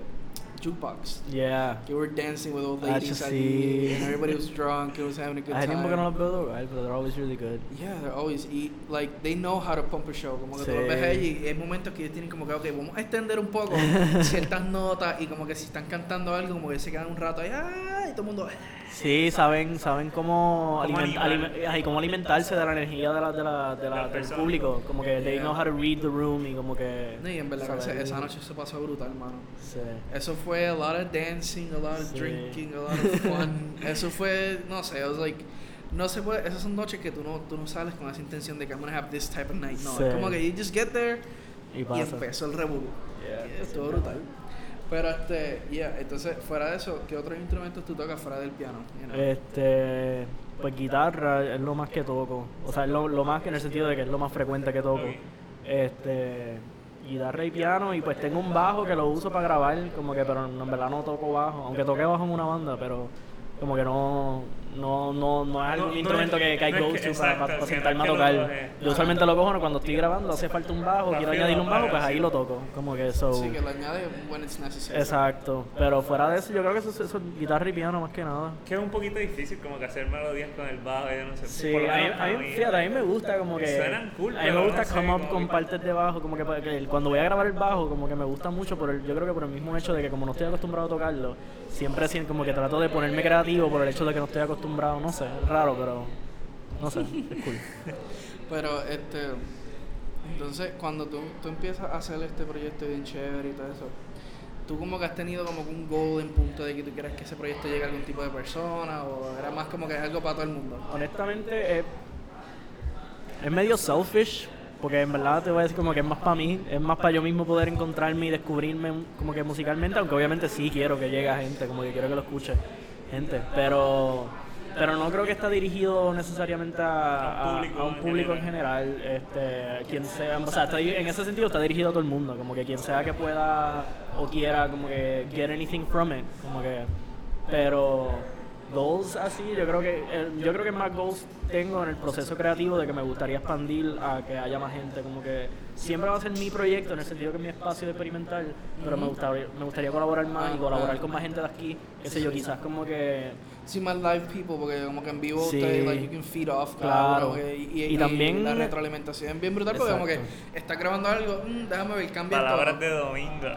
Jukebox. Yeah. Que were dancing with old Ah, ladies allí, and everybody was drunk, it was having a good time. tiempo que no los veo tocar, pero they're always really good. Yeah, they're always eat, like they know how to pump a show. Como que tú Sí. los ves allí y hay momentos que ellos tienen como que, ok, vamos a extender un poco ciertas notas y como que si están cantando algo, como que se quedan un rato ahí, ¡ah! y todo el mundo, Sí, saben, saben cómo, aliment- ay, cómo alimentarse de la energía de la, de la, de la- del público. Como que they Yeah. know how to read the room y como que... No, y en verdad esa, esa noche se pasó brutal, mano. Sí. Eso fue a lot of dancing, a lot of Sí. drinking, a lot of fun. Eso fue, no sé, it was like, no se puede, esas son noches que tú no, tú no sales con esa intención de que I'm gonna have this type of night. No, Sí. es como que you just get there Y y, empezó el revuelo. Yeah. Y estuvo brutal. Pero este, yeah, entonces fuera de eso, ¿qué otros instrumentos tú tocas fuera del piano? You know? Este, pues guitarra es lo más que toco. O sea, es lo, lo más que en el sentido de que es lo más frecuente que toco. Este, guitarra y piano y pues tengo un bajo que lo uso para grabar, como que pero en verdad no toco bajo, aunque toqué bajo en una banda, pero como que no no no, no es algún No- instrumento que, que hay go que- to para, para- sentarme a lo tocar. Yo usualmente lo cojo cuando estoy grabando, hace falta un bajo, quiero añadir un bajo, pues ahí lo toco, como que so sí, que lo añade when it's necessary. Exacto, pero fuera de eso yo creo que eso, eso es guitarra y piano más que nada. Que es un poquito difícil como que hacer melodías con el bajo, yo no sé. Sí, a mí, a mí- fíjate, a mí me gusta como que... Suenan cool, a mí me gusta come up como con partes de bajo, como que, que cuando voy a grabar el bajo, como que me gusta mucho, por el, yo creo que por el mismo hecho de que como no estoy acostumbrado a tocarlo, siempre siento como que trato de ponerme creativo por el hecho de que no estoy acostumbrado, no sé, es raro, pero no sé, es cool. Pero este, entonces cuando tú, tú empiezas a hacer este proyecto bien chévere y todo eso, tú como que has tenido como un goal en punto de que tú quieras que ese proyecto llegue a algún tipo de persona o era más como que algo para todo el mundo. Honestamente, es, es medio selfish, porque en verdad te voy a decir como que es más para mí, es más para yo mismo poder encontrarme y descubrirme como que musicalmente, aunque obviamente sí quiero que llegue a gente, como que quiero que lo escuche gente, pero pero no creo que está dirigido necesariamente a, A un público en general. Este, quien sea, o sea, está en ese sentido está dirigido a todo el mundo, como que quien sea que pueda o quiera como que get anything from it, como que, pero goals así, yo creo que eh, yo creo que más goals tengo en el proceso creativo de que me gustaría expandir a que haya más gente, como que siempre va a ser mi proyecto en el sentido que es mi espacio de experimental, pero me gustaría me gustaría colaborar más y colaborar con más gente de aquí, qué sé yo, quizás como que Sí, más live people, porque como que en vivo Sí. ustedes, like, you can feed off. Claro. como que- y, Y también- la retroalimentación es bien brutal, porque como que Exacto. estás grabando algo, mm, déjame ver, cambia Palabras todo. de domingo.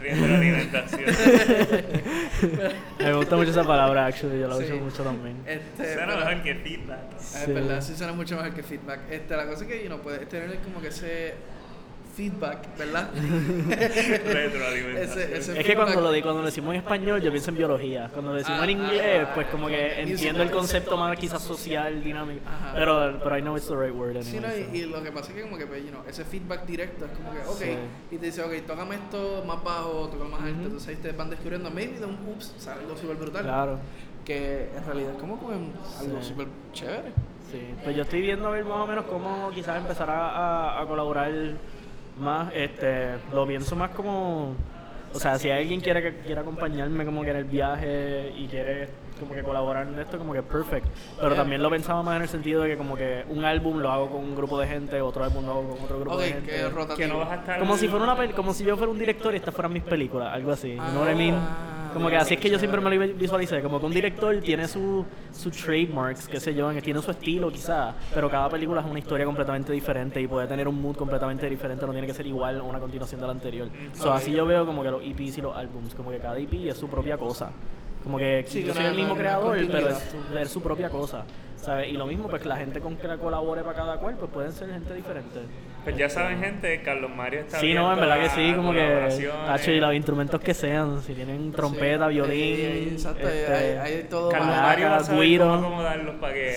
Retroalimentación. Me gusta mucho esa palabra, actually, yo la Sí. uso mucho también. Este, Suena pero- mejor que feedback. Es Sí. verdad, sí suena mucho mejor que feedback. Este, la cosa es que you know, puedes tener como que ese feedback, ¿verdad? Retroalimentación. Ese- ese- Es que cuando lo, cuando lo decimos en español, yo pienso en biología. Cuando lo decimos en Ah, inglés, ah, pues como que entiendo el concepto más quizás social, dinámico. Ajá. Pero, pero I know it's the right word Sí, anyway. no, so. y, y lo que pasa es que como que, pues, you know, ese feedback directo es como que, ok, Sí. y te dice, ok, tócame esto más bajo, tócame más alto, Ujú. entonces ahí te van descubriendo, maybe de un ups, sale algo súper brutal. Claro. Que en realidad es como que algo Sí. súper chévere. Sí, pues yo estoy viendo a ver más o menos cómo quizás empezar a, a- a colaborar más. Este, lo pienso más como, o sea, si alguien quiere que quiere acompañarme como que en el viaje y quiere como que colaborar en esto, como que perfect. Pero también lo pensaba más en el sentido de que como que un álbum lo hago con un grupo de gente, otro álbum lo hago con otro grupo de que gente. rotativo. Que no vas a estar. Como si fuera una como si yo fuera un director y estas fueran mis películas, algo así. know what I mean? Como que así es que yo siempre me lo visualicé, como que un director tiene su, su trademarks, qué sé yo, tiene su estilo quizás, pero cada película es una historia completamente diferente y puede tener un mood completamente diferente, no tiene que ser igual una continuación de la anterior. So, así yo veo como que los EPs y los álbums, como que cada EP es su propia cosa. Como que Sí, yo soy el mismo creador, pero es su, es su propia cosa. ¿sabes? Y lo mismo, pues la gente con que la colabore para cada cual, pues pueden ser gente diferente. Pues ya saben, gente, Carlos Mario está Sí, no, en verdad que sí, como que tacho, y los instrumentos que sean, si tienen trompeta, Sí, violín, exacto, este, hay, hay todo Carlos Mario va a saber güiro. cómo acomodarlos para que,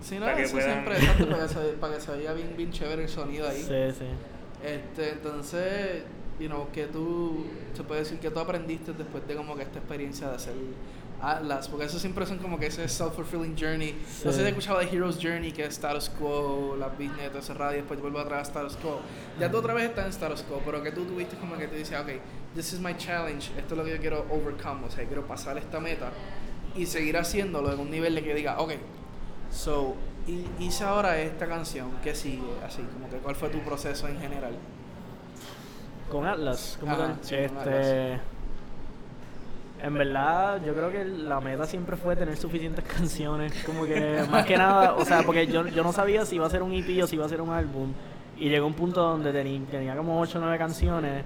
Sí, Sí, no, para que eso puedan... siempre, exacto, para que, se, para que se oiga bien, bien chévere el sonido ahí. sí, sí. Este, entonces, you know, que tú, se puede decir que tú aprendiste después de como que esta experiencia de hacer Atlas, porque eso siempre son como que ese self-fulfilling journey. No sé si Sí. has escuchado de Hero's Journey, que es status quo, las business, todo ese radio, y después vuelvo atrás a status quo. Ya tú otra vez estás en status quo, pero que tú tuviste como que tú dices, ok, this is my challenge, esto es lo que yo quiero overcome, o sea, quiero pasar esta meta y seguir haciéndolo en un nivel de que diga, ok, so, hi- hice ahora esta canción, ¿qué sigue? Así, como que cuál fue tu proceso en general. Con Atlas, como sí, con este, En verdad, yo creo que la meta siempre fue tener suficientes canciones. Como que, más que nada, o sea, porque yo, yo no sabía si iba a ser un EP o si iba a ser un álbum. Y llegó un punto donde teni- tenía como 8 o 9 canciones.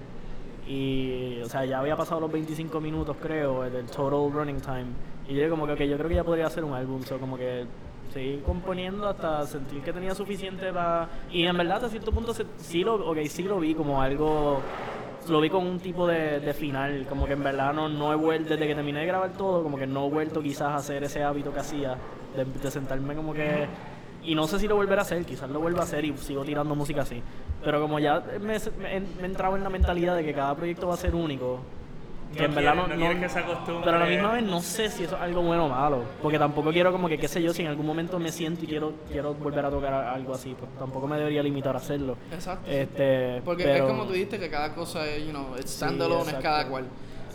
Y, o sea, ya había pasado los 25 minutos, creo, del total running time. Y yo como que, ok, yo creo que ya podría hacer un álbum. So, como que seguí componiendo hasta sentir que tenía suficiente para... Y en verdad, hasta cierto punto, sí, lo, okay, sí lo vi como algo... Lo vi con un tipo de, de final, como que en verdad no, no he vuelto, desde que terminé de grabar todo, como que no he vuelto quizás a hacer ese hábito que hacía, de, sentarme como que... Y no sé si lo volveré a hacer, quizás lo vuelva a hacer y sigo tirando música así. Pero como ya me, me, me he entrado en la mentalidad de que cada proyecto va a ser único, que No en verdad no, no que se acostumbre. pero a la misma vez no sé si eso es algo bueno o malo, porque tampoco quiero como que qué sé yo, si en algún momento me siento y quiero quiero volver a tocar algo así, pues tampoco me debería limitar a hacerlo. Exacto. Este, Porque pero- es como tú dijiste que cada cosa es, you know, Sí, standalone, es exacto. cada cual.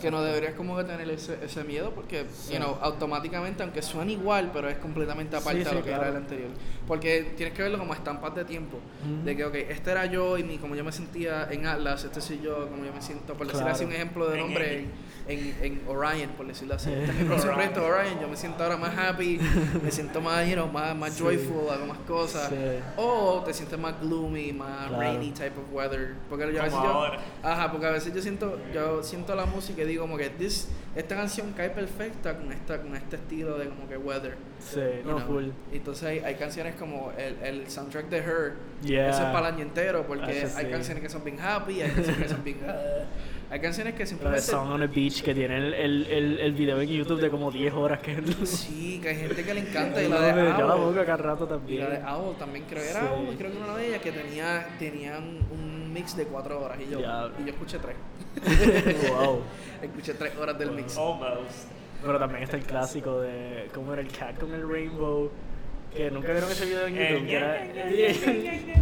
Que no deberías como que tener ese, ese miedo porque, you know, automáticamente, aunque suene igual, pero es completamente aparte Sí, de sí, lo que claro. era el anterior. Porque tienes que verlo como estampas de tiempo. Ujú. De que, ok, este era yo y mi, como yo me sentía en Atlas, este soy yo, como yo me siento, por decirlo Claro. así, un ejemplo de nombre en, en, en Orion, por decirlo así. Sí. Este es mi próximo Orion. Orion, yo me siento ahora más happy, me siento más, you know, más, más Sí. joyful, hago más cosas. Sí. O te sientes más gloomy, más Claro. rainy type of weather. Porque yo a veces yo, ajá, porque a veces yo siento, yo siento la música y digo como que this, esta canción cae perfecta con esta, con este estilo de como que weather. Sí, no know. full. Entonces hay, hay canciones como el, el soundtrack de Her, Yeah. ese es para el año entero, porque Ah, eso hay sí. canciones que son bien happy, hay canciones que son bien hay canciones que de simplemente Song on a Beach que tiene el, el, el, el video en YouTube de como 10 horas que sí, que hay gente que le encanta y Yo la de la Owl. boca cada rato Y también. la de Owl también creo, era Sí. Owl, creo que era una de ellas que tenía, tenían un mix de cuatro horas y yo, y yo escuché tres. wow. escuché tres horas del mix. Almost. Pero también está el clásico de cómo era el cat con el rainbow. Que nunca vieron ese video en YouTube. era-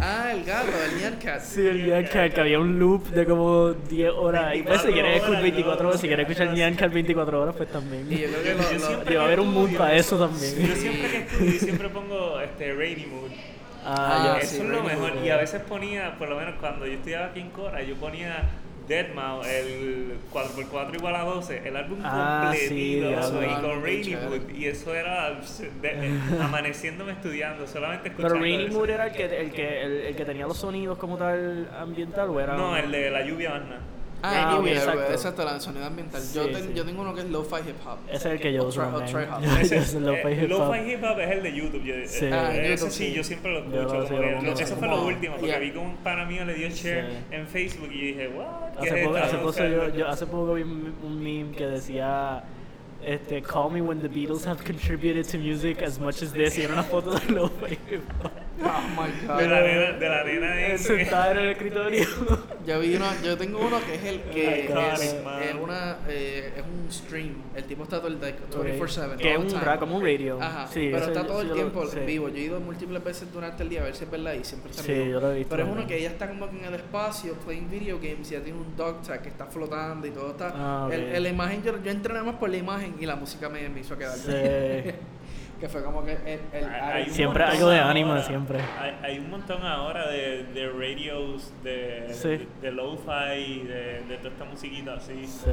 Ah, el gato, el Nyancat. Sí, el Nyancat, que había un loop de como 10 horas. Y pues si 24 quieres escuchar horas, 24 horas, si quieres escuchar Nyancat 24 horas, pues también. Y yo creo que lo- Yo lo- siempre Debe haber un mood para eso Yo también. siempre que estudio siempre pongo este Rainy Mood. Ah, Ah, ya. sí, Eso es lo mejor. Mood. Y a veces ponía, por lo menos cuando yo estudiaba aquí en Cora, yo ponía Deadmau, el 4x4 igual a 12, el álbum Ah, sí, completito diablo. y con Rainy. Mood. Y eso era de- amaneciéndome estudiando, solamente Pero escuchando Rainy eso. Mood era el que, el, que, el, el que tenía los sonidos como tal ambiental o era. No, el de la lluvia más. Ah, Ah, el ok, Lluvia, exacto. exacto, la sonido ambiental. Sí, yo, ten- sí. yo tengo uno que es Lo-Fi Hip Hop. Ese es el que yo uso. hop. Lo-fi eh, hip hop. Lo-Fi Hip Hop es el de YouTube. Yo, Sí. eh, Ah, ese YouTube, sí, sí. yo siempre lo Yo escucho. lo lo- eso fue lo último, porque vi que un pana mío le dio share Sí. en Facebook y dije, what? ¿Qué Hace es poco, hace, poco yo, buscarlo. yo- hace poco vi un, un meme que decía este, Call me when the Beatles have contributed to music as much as this y era una foto de lo Oh my god. De la nena, de la nena en- sentada en el escritorio. Yo vi uno, yo tengo uno que es el que Iconic, es, es una eh, es un stream. El tipo está todo el día 24/7. que es un ra- como un radio. Ajá, Sí, pero está todo sí, el yo tiempo sí. en vivo. Yo he ido múltiples veces durante el día a ver si es verdad y siempre está en Sí, vivo. yo lo he visto Pero es uno que ella está como que en el espacio, playing video games, y ya tiene un dog tag que está flotando y todo está. Ah, ok. el, el- imagen, yo, yo entré nada más por la imagen y la música me, me hizo quedar. Sí. que fue como que el, el- Hay Siempre algo de ahora- anime, siempre. Hay, hay un montón ahora de, de radios, de, Sí. de, de lo-fi, de, de toda esta musiquita así, Sí.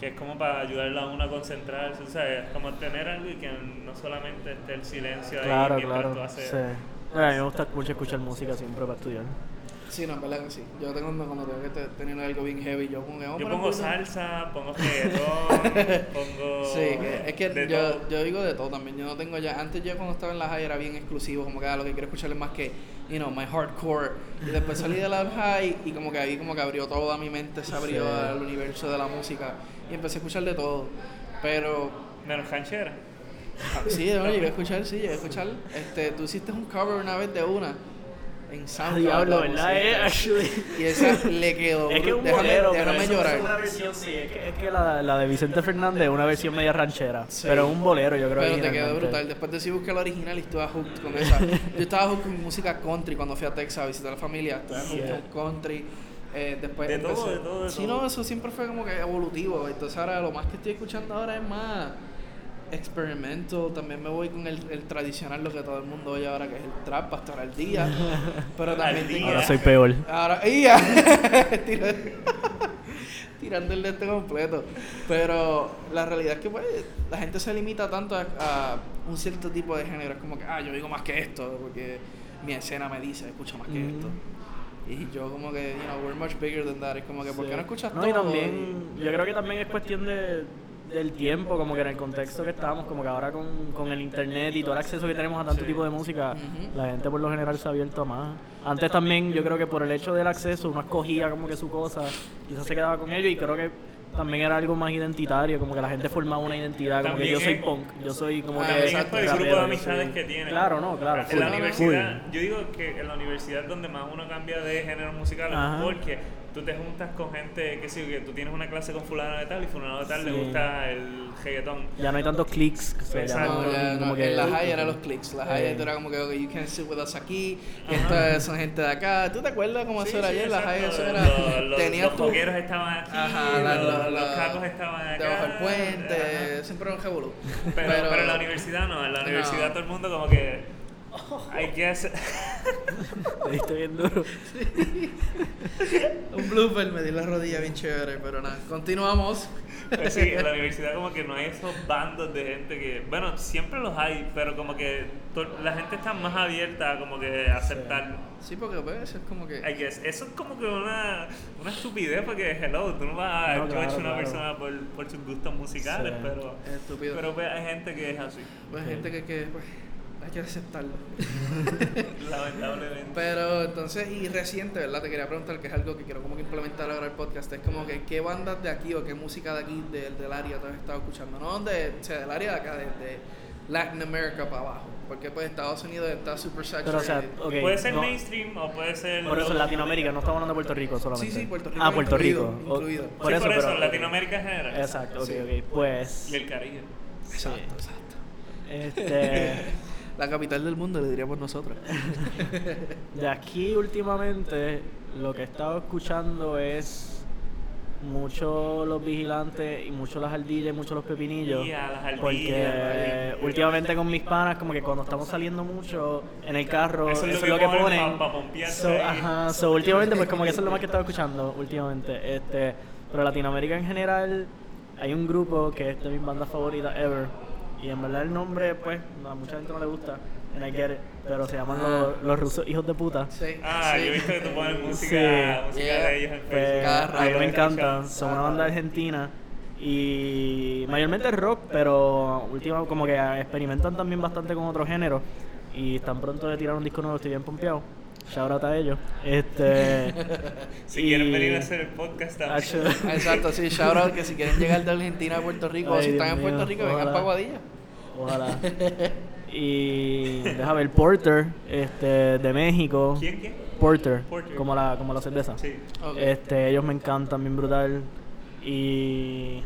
que es como para ayudarla a uno a concentrarse, o sea, es como tener algo y que no solamente esté el silencio ahí Claro, mientras tú claro. haces... Sí. A mí me gusta mucho escuchar música siempre para estudiar. Sí, no, en verdad que sí. Yo tengo cuando tengo que te- tener algo bien heavy, yo pongo, Yo pongo salsa, pongo reggaetón, pongo... Sí, que- es que yo, todo. yo digo de todo también. Yo no tengo ya. Antes yo cuando estaba en la high era bien exclusivo, como que ah, lo que quiero escuchar es más que, you know, my hardcore. Y después salí de la high y como que ahí como que abrió toda mi mente, se abrió Sí. al universo de la música y empecé a escuchar de todo. Pero Menos canchera. ah, sí, no, llegué a escuchar, sí, llegué a escuchar. Este, tú hiciste un cover una vez de una en SoundCloud. diablo, la ¿verdad? Eh. Y esa le quedó. Es que es un déjame bolero, déjame llorar. es una versión, sí, es que, es que la, la de Vicente Fernández es una versión media ranchera, Sí. pero es un bolero, yo creo Pero te quedó brutal. Después de sí busqué la original y estuve hooked con esa. Yo estaba hooked con música country cuando fui a Texas a visitar a la familia. Estuve hooked Yeah. con country. Eh, después De todo, de todo, de Sí, todo. no, eso siempre fue como que evolutivo. Entonces ahora lo más que estoy escuchando ahora es más experimental. También me voy con el, el tradicional, lo que todo el mundo oye ahora, que es el trap, Pastor al día. Pero también día. Ahora soy peor. Ahora, Tirando el de este completo. Pero la realidad es que pues, la gente se limita tanto a, a un cierto tipo de género. Es como que, ah, yo digo más que esto, porque mi escena me dice, escucha más que Mm. esto. Y yo como que, you know, we're much bigger than that. Es como que, ¿por qué Sí. no escuchas No, todo? y también, yo creo que también es cuestión de, del tiempo, como que en el contexto que estamos, como que ahora con, con el internet y todo el acceso que tenemos a tanto Sí. tipo de música, Ujú. la gente por lo general se ha abierto a más. Antes también, yo creo que por el hecho del acceso, uno escogía como que su cosa, quizás se quedaba con ello y creo que también era algo más identitario, como que la gente formaba una identidad, como que También yo soy punk, yo soy como Ah, que... También es por el rapero, grupo de amistades soy- que tiene. Claro, no, claro. En full, la full. universidad, yo digo que en la universidad es donde más uno cambia de género musical Ajá. porque tú te juntas con gente que sí, que tú tienes una clase con fulano de tal y fulano de tal le Sí. gusta el reggaetón. Ya no hay tantos clics, que se Exacto. llaman, No, ya, como no, que- en la high eran los clics. La high Eh. era como que, okay, you can't sit with us aquí. Estas son gente de acá. ¿Tú te acuerdas cómo Sí, eso era sí, ayer? La high eso era. Los, los, tenías los estaban aquí, Ajá, la- los, la- los la- cacos estaban acá. Debajo del puente, Ajá. siempre era un revolú. Pero, pero, en la universidad no, en la No. universidad todo el mundo como que hay que hacer... Te diste bien duro. Un blooper, me di la rodilla bien chévere, pero nada, continuamos. Pues sí, en la universidad como que no hay esos bandos de gente que, bueno, siempre los hay, pero como que la gente está más abierta a como que aceptarlo. Sí, porque pues, eso es como que. I guess. Eso es como que una, una estupidez porque, hello, tú no vas a No, claro, a una claro. persona por, por sus gustos musicales, Sí. pero, Es estúpido. pero pues, hay gente que es así, pues Sí. gente que, que pues, hay que aceptarlo. lamentablemente. Pero entonces, y reciente, ¿verdad? Te quería preguntar, que es algo que quiero como que implementar ahora el podcast, es como que qué bandas de aquí o qué música de aquí, del, del área, te has estado escuchando. No de, o sea, del área de acá, de, de, Latin America para abajo. Porque pues Estados Unidos está super Pero, o sea, saturated. ok, Puede ser no- mainstream o puede ser. Por eso en Latinoamérica, no estamos hablando de Puerto Rico solamente. Sí, sí, Puerto Rico Ah, Puerto incluido, Rico. O- incluido. Por Sí, eso, por eso, pero- Latinoamérica en general. Exacto, ok, Sí. ok. Pues. Y el Caribe. Exacto, sí. exacto. Este. La capital del mundo le diríamos nosotros. De aquí últimamente lo que he estado escuchando es mucho los vigilantes y mucho las ardillas, mucho los pepinillos. Y a las ardillas, porque ardillas. últimamente con mis panas, como que cuando estamos saliendo mucho en el carro, Eso eso es es lo que que ponen pa- pa So, ajá, so últimamente pues como que eso es lo más que he estado escuchando últimamente. Este, pero Latinoamérica en general hay un grupo que es de mis bandas favoritas ever. Y en verdad el nombre, pues, a mucha gente no le gusta, and I get it, pero se llaman los, los rusos hijos de puta. Sí. Ah, sí. yo he visto que tú pones música, Sí. música Yeah. de ellos en Pues, a mí me encantan, escuchado. son una banda argentina y mayormente rock, pero última, como que experimentan también bastante con otros géneros y están pronto de tirar un disco nuevo, estoy bien pompeado. Shout out a ellos. Este, Si y- quieren venir a hacer el podcast también. Exacto, sí, shout out que si quieren llegar de Argentina a Puerto Rico o si están en Puerto Rico, vengan para Guadilla. Ojalá. Y déjame ver, Porter, este, de México. ¿Quién, quién? Porter, Porter. como la, como la cerveza. Sí. Este, ellos me encantan, bien brutal. Y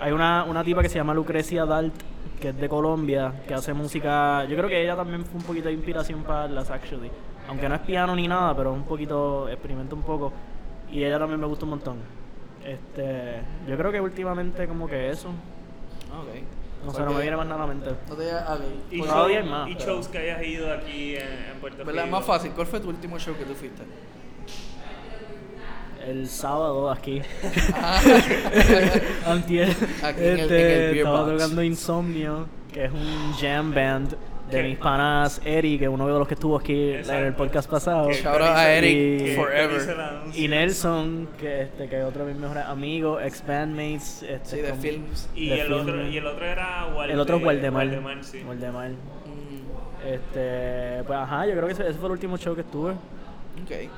hay una, una tipa que se llama Lucrecia Dalt, que es de Colombia, que hace música. Yo creo que ella también fue un poquito de inspiración para las Actually. Aunque no es piano ni nada, pero un poquito, experimenta un poco. Y ella también me gusta un montón. Este, yo creo que últimamente como que eso. Ok. No sé, no me viene más nada a la mente. No te ok. Y, Pues, show- hay más, y pero- shows que hayas ido aquí en, en Puerto ¿Verdad? Rico. Más fácil. ¿Cuál fue tu último show que tú fuiste? El sábado aquí. Ah. Antier. Aquí en el- este, en el beer estaba box. tocando Insomnio, que es un jam band de mis panas Eric, que es uno de los que estuvo aquí en el podcast pasado. Shout out a Eric Y- forever. Y Nelson, que este, que es otro de mis mejores amigos, ex bandmates. Este, Sí, de con- films. Y de el, otro, y el otro era Walde, El otro es Waldemar. Waldemar, sí. Waldemar. Mm, Este, pues ajá, yo creo que ese, ese fue el último show que estuve.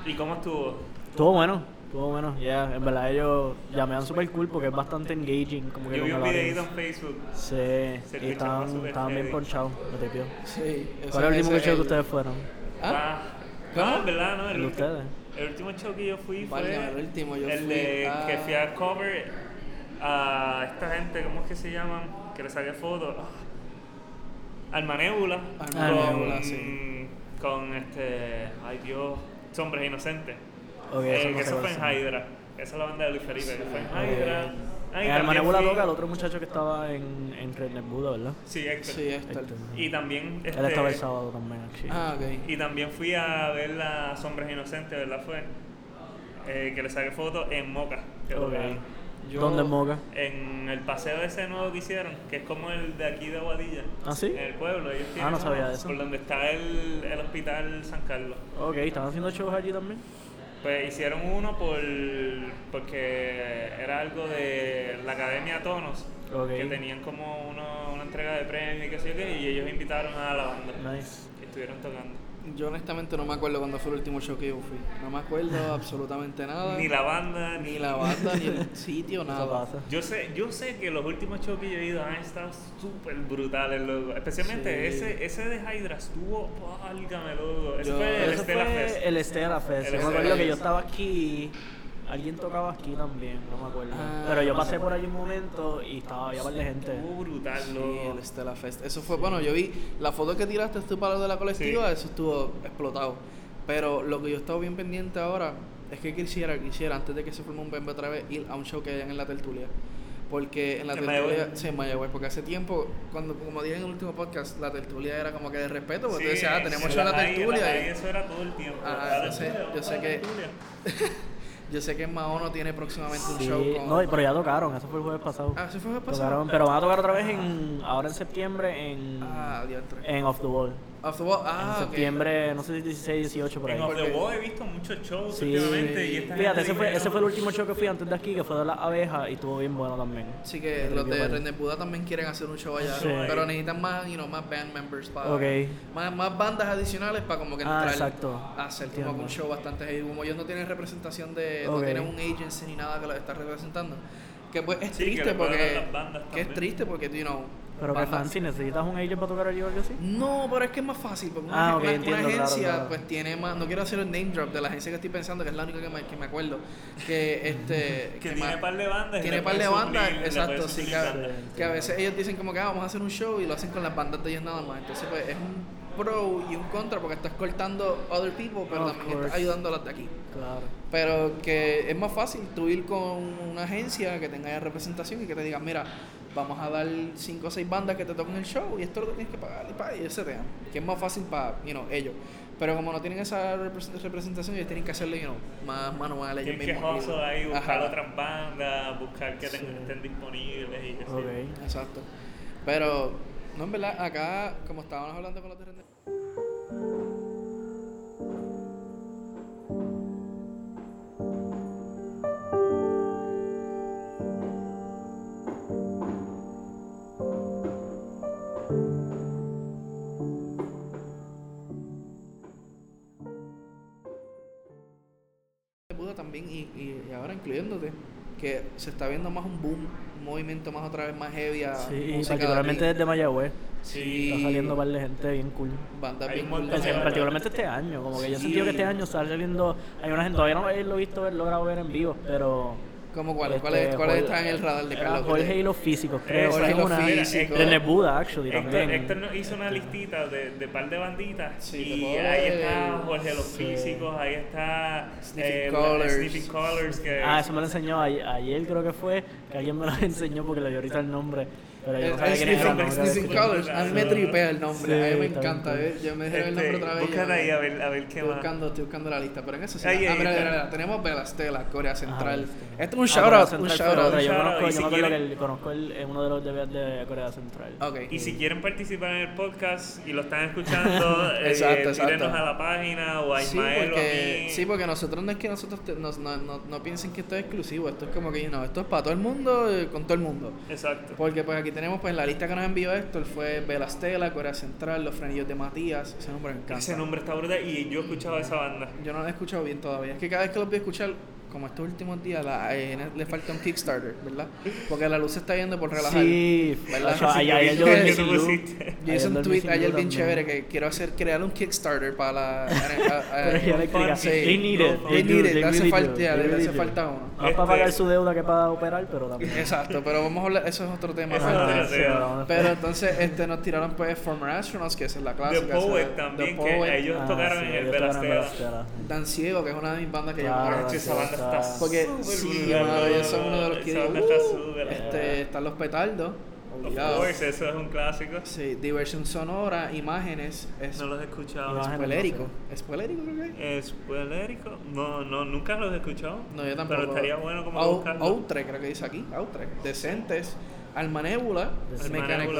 ¿Y cómo estuvo? Estuvo bueno, estuvo bueno, ya, en verdad ellos ya me dan super cool porque es bastante engaging. Como que Yo vi un videito en. Facebook. Sí, y estaban, estaban bien ponchados, me tripió. Sí. ¿Cuál es el último show que ustedes fueron? ¿Ah? Ah, ¿Cómo? no, en verdad, no. ¿El ustedes? el último show que yo fui fue el último, yo el fui de que fui a cover a esta gente, ¿cómo es que se llaman? Que le saqué fotos. Almanébula. Almanébula, con, sí. Con este. Ay Dios. Hombres Inocentes. Eh, eso no que sé eso fue en. Hydra. Esa es la banda de Luis Felipe, que fue en. Hydra. Ah, y En también Almanebula fui- toca el otro muchacho que estaba en, en Redneck Buda, ¿verdad? Sí, Héctor. Sí, Héctor. Y también. Él este, estaba el sábado también, actually. Ah, ok. Y también fui a ver las Hombres Inocentes, ¿verdad? Fue. Eh, que le saqué fotos en Moca. Que Ok. tocaron. Yo- ¿Dónde es Moca? En el paseo ese nuevo que hicieron, que es como el de aquí de Aguadilla. ¿Ah, sí? En el pueblo. Ellos Ah, no sabía eso. Por donde está el, el hospital San Carlos. Ok, ¿estaban haciendo shows allí también? Pues hicieron uno por porque era algo de la Academia Tonos, que tenían como uno- una entrega de premios y qué sé yo qué, y ellos invitaron a la banda. Nice. Y estuvieron tocando. Yo honestamente no me acuerdo cuándo fue el último show que yo fui. No me acuerdo absolutamente nada. Ni la banda, Ni la banda, ni el sitio, nada. Yo sé, yo sé que los últimos shows que yo he ido han estado súper brutales, loco. Especialmente Sí. ese, ese de Hydra estuvo, válgame, loco. Ese Yo- fue el fue Fest. el Estela Fest. Me Estela acuerdo que yo estaba aquí. Alguien tocaba aquí también, no me acuerdo. Ah, Pero yo no pasé sé. por allí un momento y estaba había par de gente. Estuvo brutal, Sí, loco. el Stella Fest. Eso fue, bueno, yo vi la foto que tiraste tú para lo de la colectiva, Sí. eso estuvo explotado. Pero lo que yo estaba bien pendiente ahora es que quisiera, quisiera, antes de que se forme un BMB otra vez, ir a un show que hayan en la tertulia. Porque en la ¿En tertulia, sí, en Mayagüez, porque hace tiempo, cuando como dije en el último podcast, la tertulia era como que de respeto, porque tú Sí, decías, ah, tenemos en show en la ahí- tertulia. las y- ahí Eso era todo el tiempo. Ah, La yo sé, yo sé la que- tertulia. Yo sé que Maono tiene próximamente un show con... no, pero ya tocaron, eso fue el jueves pasado. Ah, ¿sí fue el pasado? Tocaron, pero van a tocar otra vez en ahora en septiembre en Ah, en Off the Wall. Off the wall. Ah, en septiembre, no sé si 16, 18 por ahí. En Off the Wall he visto muchos shows Sí, últimamente y esta fíjate, ese fue, ese fue el último show que fui antes de aquí, que fue de las abejas y estuvo bien bueno también. Sí que los de Buda también quieren hacer un show allá, Sí. pero necesitan más, you know, más band members para Ok. más, más bandas adicionales para como que Ah, entrar exacto. a hacer como Entiendo. que un show bastante heavy. Como ellos no tienen representación de, no Ok. tienen un agency ni nada que los está representando. Que pues es Sí, que triste puedan porque que es triste porque you know, Pero que fancy, ¿necesitas un agent para tocar allí o algo así? No, pero es que es más fácil, porque una, Ah, una- entiendo, agencia claro. pues tiene más, no quiero hacer el name drop de la agencia que estoy pensando, que es la única que me, que me acuerdo, que este... Que tiene par de bandas Tiene par de bandas, suplir- exacto, sí, que, a- bandas. que a veces ellos dicen como que ah, vamos a hacer un show y lo hacen con las bandas de ellos nada más, entonces pues es un pro y un contra porque estás cortando other people, pero Of también estás ayudando a las de aquí. Claro. Pero que es más fácil tú ir con una agencia que tenga ya representación y que te digan, mira, vamos a dar 5 o 6 bandas que te toquen el show y esto lo tienes que pagar y pagar y ese tema. Que es más fácil para you know, ellos. Pero como no tienen esa repres- representación, ellos tienen que hacerle you know, más manuales ellos Tienes que hustle ahí, buscar Ajá. otras bandas, buscar que Sí. ten- estén disponibles y así. Exacto. Pero, no, en verdad, acá, como estábamos hablando con los de incluyéndote que se está viendo más un boom un movimiento más otra vez más heavy a Sí, particularmente de desde Mayagüez. Sí. Está saliendo un par de gente bien cool. bandas bien cool particularmente este año, como que yo he sentido que este año está saliendo. Hay una gente, todavía no lo he visto, ver- logrado ver en vivo, pero. ¿Cómo cuáles? este, ¿Cuáles cuáles Jorge- están en el radar de Carlos? Jorge y los físicos, creo. Jorge y es los una- físicos. René Buda, actually, Héctor, también. Héctor nos hizo una listita de, de par de banditas Sí, y ahí ver está Jorge los sí. físicos, ahí está Sniffing eh. Sniffing Colors que Ah, eso me lo enseñó ayer, ayer creo que fue, que alguien me lo enseñó porque le dio ahorita el nombre. Pero yo no sabía quién era. No. A mí me Sí. tripea el nombre. a mí Sí, me encanta. bien eh, Yo me dejé el nombre Este, otra vez. búscate yo- ahí a ver, a ver qué Estoy más. buscando, estoy buscando la lista, pero en eso sí. Ay, ah, mira, mira, tenemos Velastela, Corea Central. Vela Stella. Esto es un Ah, shout Corea out, un Central shout fue out. otra, Yo conozco, yo si que quieren- el- conozco el, eh, uno de los de, de Corea Central. Ok. Y si quieren participar en el podcast y lo están escuchando, eh, Exacto, a la página o a Sí Ismael o a porque, mí. sí, porque nosotros no es que nosotros te- nos- no, no, no piensen que esto es exclusivo, esto es como que, you know, esto es para todo el mundo, eh, con todo el mundo. Exacto. Porque pues aquí tenemos pues la lista que nos envió Héctor fue Velastela, Corea Central, Los Frenillos de Matías, ese nombre me encanta. Ese nombre está brutal y yo he escuchado esa banda. Yo no lo he escuchado bien todavía. Es que cada vez que los voy a escuchar, como estos últimos días, la, eh, le falta un Kickstarter, ¿verdad? Porque la luz se está yendo por relajar. Sí, ¿Verdad? Sí, ayer, ayer yo hice un tweet ayer bien también. chévere que quiero hacer crear un Kickstarter para la Energía eléctrica. Sí. They need it. They need it. Le hace falta, le hace falta uno. Más Este- para pagar su deuda que para operar, pero también. Exacto, pero vamos a hablar, eso es otro tema. Es Ah, Pero entonces este, nos tiraron pues Former Astronauts, que esa es la The clásica. esa Poet de- también, The que ellos Ah, tocaron sí, en el. Velastela. Dan Ciego, que es una de mis bandas que Claro, yo esa banda está Porque sí, brutal, mano, son bro. uno de los que digo, está "Uh". este, están los petardos, Of obligado. course, eso es un clásico. Sí, diversión sonora, imágenes, es No los he escuchado. Imágenes. spoilérico. ¿Spoilérico creo que es? ¿Es spoilérico? No, no, nunca los he escuchado. No, yo tampoco. Pero estaría bueno como buscarlo. Outre, creo que dice aquí, Outre. Decentes,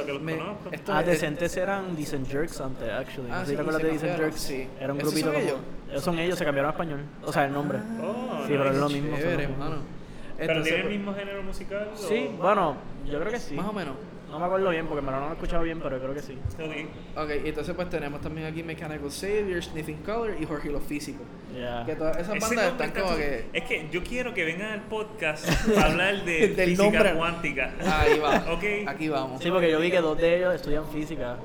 Que los conozco. esto Ah, es- decentes eran Decent Jerks antes, actually. Ah, no sé sí, si te acuerdas de Decent Jerks. sí. Era un ¿Esos grupito son como. ellos? Ellos son ellos, se cambiaron a español. O sea, el nombre. Oh, sí, pero es lo mismo. son Chévere. ¿Pero Entonces, tiene el mismo género musical? o- Sí, bueno, yo creo que sí. Más o menos. No me acuerdo bien porque me lo he escuchado bien, pero creo que sí. Ok. Entonces pues tenemos también aquí Mechanical Savior, Sniffing Color y Jorge lo Físico. Ya. Que todas esas Ese bandas están está como que... Es que yo quiero que vengan al podcast a hablar de Del física nombre. cuántica. Ahí va. Ok. Aquí vamos. Sí, porque yo vi que dos de ellos estudian física.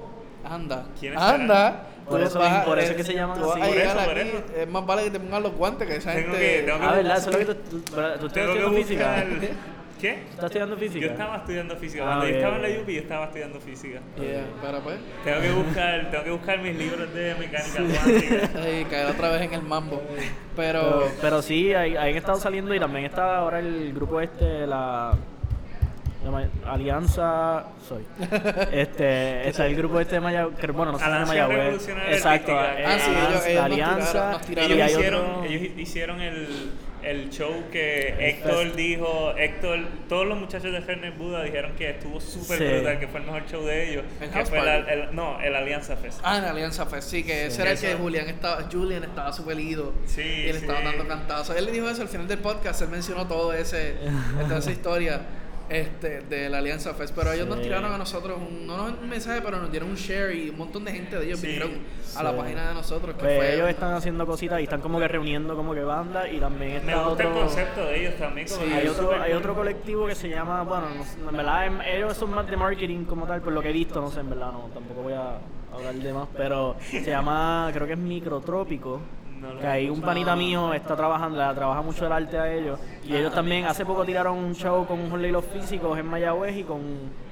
Anda. ¿Quiénes Anda. Por eso- vas a- por eso eh, es que se llaman así. Por eso, por aquí, eso. Es más vale que te pongan los guantes que esa Tengo gente... que- tengo que- Ah, ¿verdad? Eso es lo que tú, tú, tú Tengo que física. ¿Qué? ¿Estás estudiando física? Yo estaba estudiando física. Ah, Cuando yo estaba en la. UPI, yo estaba estudiando física. Yeah, pero pues... Tengo que buscar, tengo que buscar mis libros de mecánica cuántica. Y caer otra vez en el mambo. Pero... Pero, pero sí, hay, hay estado saliendo y también está ahora el grupo este, la, Alianza, soy. Este, está el grupo este de Mayagüez, bueno, no sé si es de Alianza Mayagüez. Revolucionaria Exacto, eh, Ah, sí, ellos- Alianza, ellos nos Alianza tiraron- nos tiraron. Ellos hicieron, otro- ellos hicieron el, el show que Héctor fest. dijo, Héctor, todos los muchachos de Fernet Buda dijeron que estuvo súper Sí. brutal, que fue el mejor show de ellos. ¿El que House fue la- Party? el, no, el Alianza Fest. Ah, en Alianza Fest, sí, que ese era el que. Julián estaba, Julian estaba súper ido. Sí, Y le estaban sí. dando cantazos. Él le dijo eso al final del podcast, él mencionó todo ese, toda esa historia. Este, de la Alianza Fest. Pero ellos nos tiraron a nosotros, un, no nos un mensaje, pero nos dieron un share y un montón de gente de ellos Sí, vinieron a la página de nosotros. Que Pues fue, ellos están haciendo cositas y están como que reuniendo como que bandas y también está Me gusta otro... el concepto de ellos también. Como Hay otro, hay cool. otro colectivo que se llama, bueno, no sé, en verdad em- ellos son más de marketing como tal, por lo que he visto, no sé, en verdad no, tampoco voy a hablar de más, pero se llama, creo que es Microtrópico, que ahí un panita mío está trabajando, le trabaja mucho el arte a ellos, y ellos también hace poco tiraron un show con Jorge y los Físicos en Mayagüez y con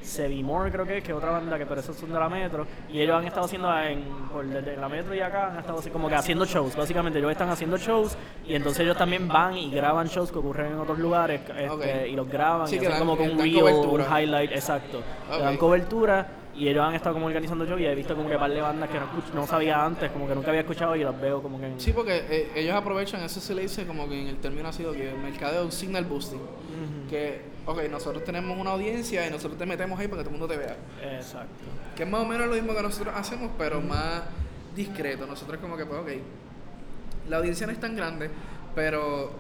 Sevimore creo que es, que es otra banda que pero esos son de la Metro, y ellos han estado haciendo en, por desde la Metro y acá, han estado así como que haciendo shows, básicamente ellos están haciendo shows, y entonces ellos también van y graban shows que ocurren en otros lugares, este, Ok. y los graban Sí, y que hacen dan- como con un reel, un highlight, exacto. Le Ok. dan cobertura y ellos han estado como organizando shows y he visto como que par de bandas que no, no sabía antes, como que nunca había escuchado y las veo como que en... Sí, porque eh, ellos aprovechan, eso se le dice como que en el término ha sido que el mercadeo es un signal boosting. Que, ok, nosotros tenemos una audiencia y nosotros te metemos ahí para que todo el mundo te vea. Exacto. Que es más o menos lo mismo que nosotros hacemos, pero más discreto. Nosotros como que, pues, ok, la audiencia no es tan grande, pero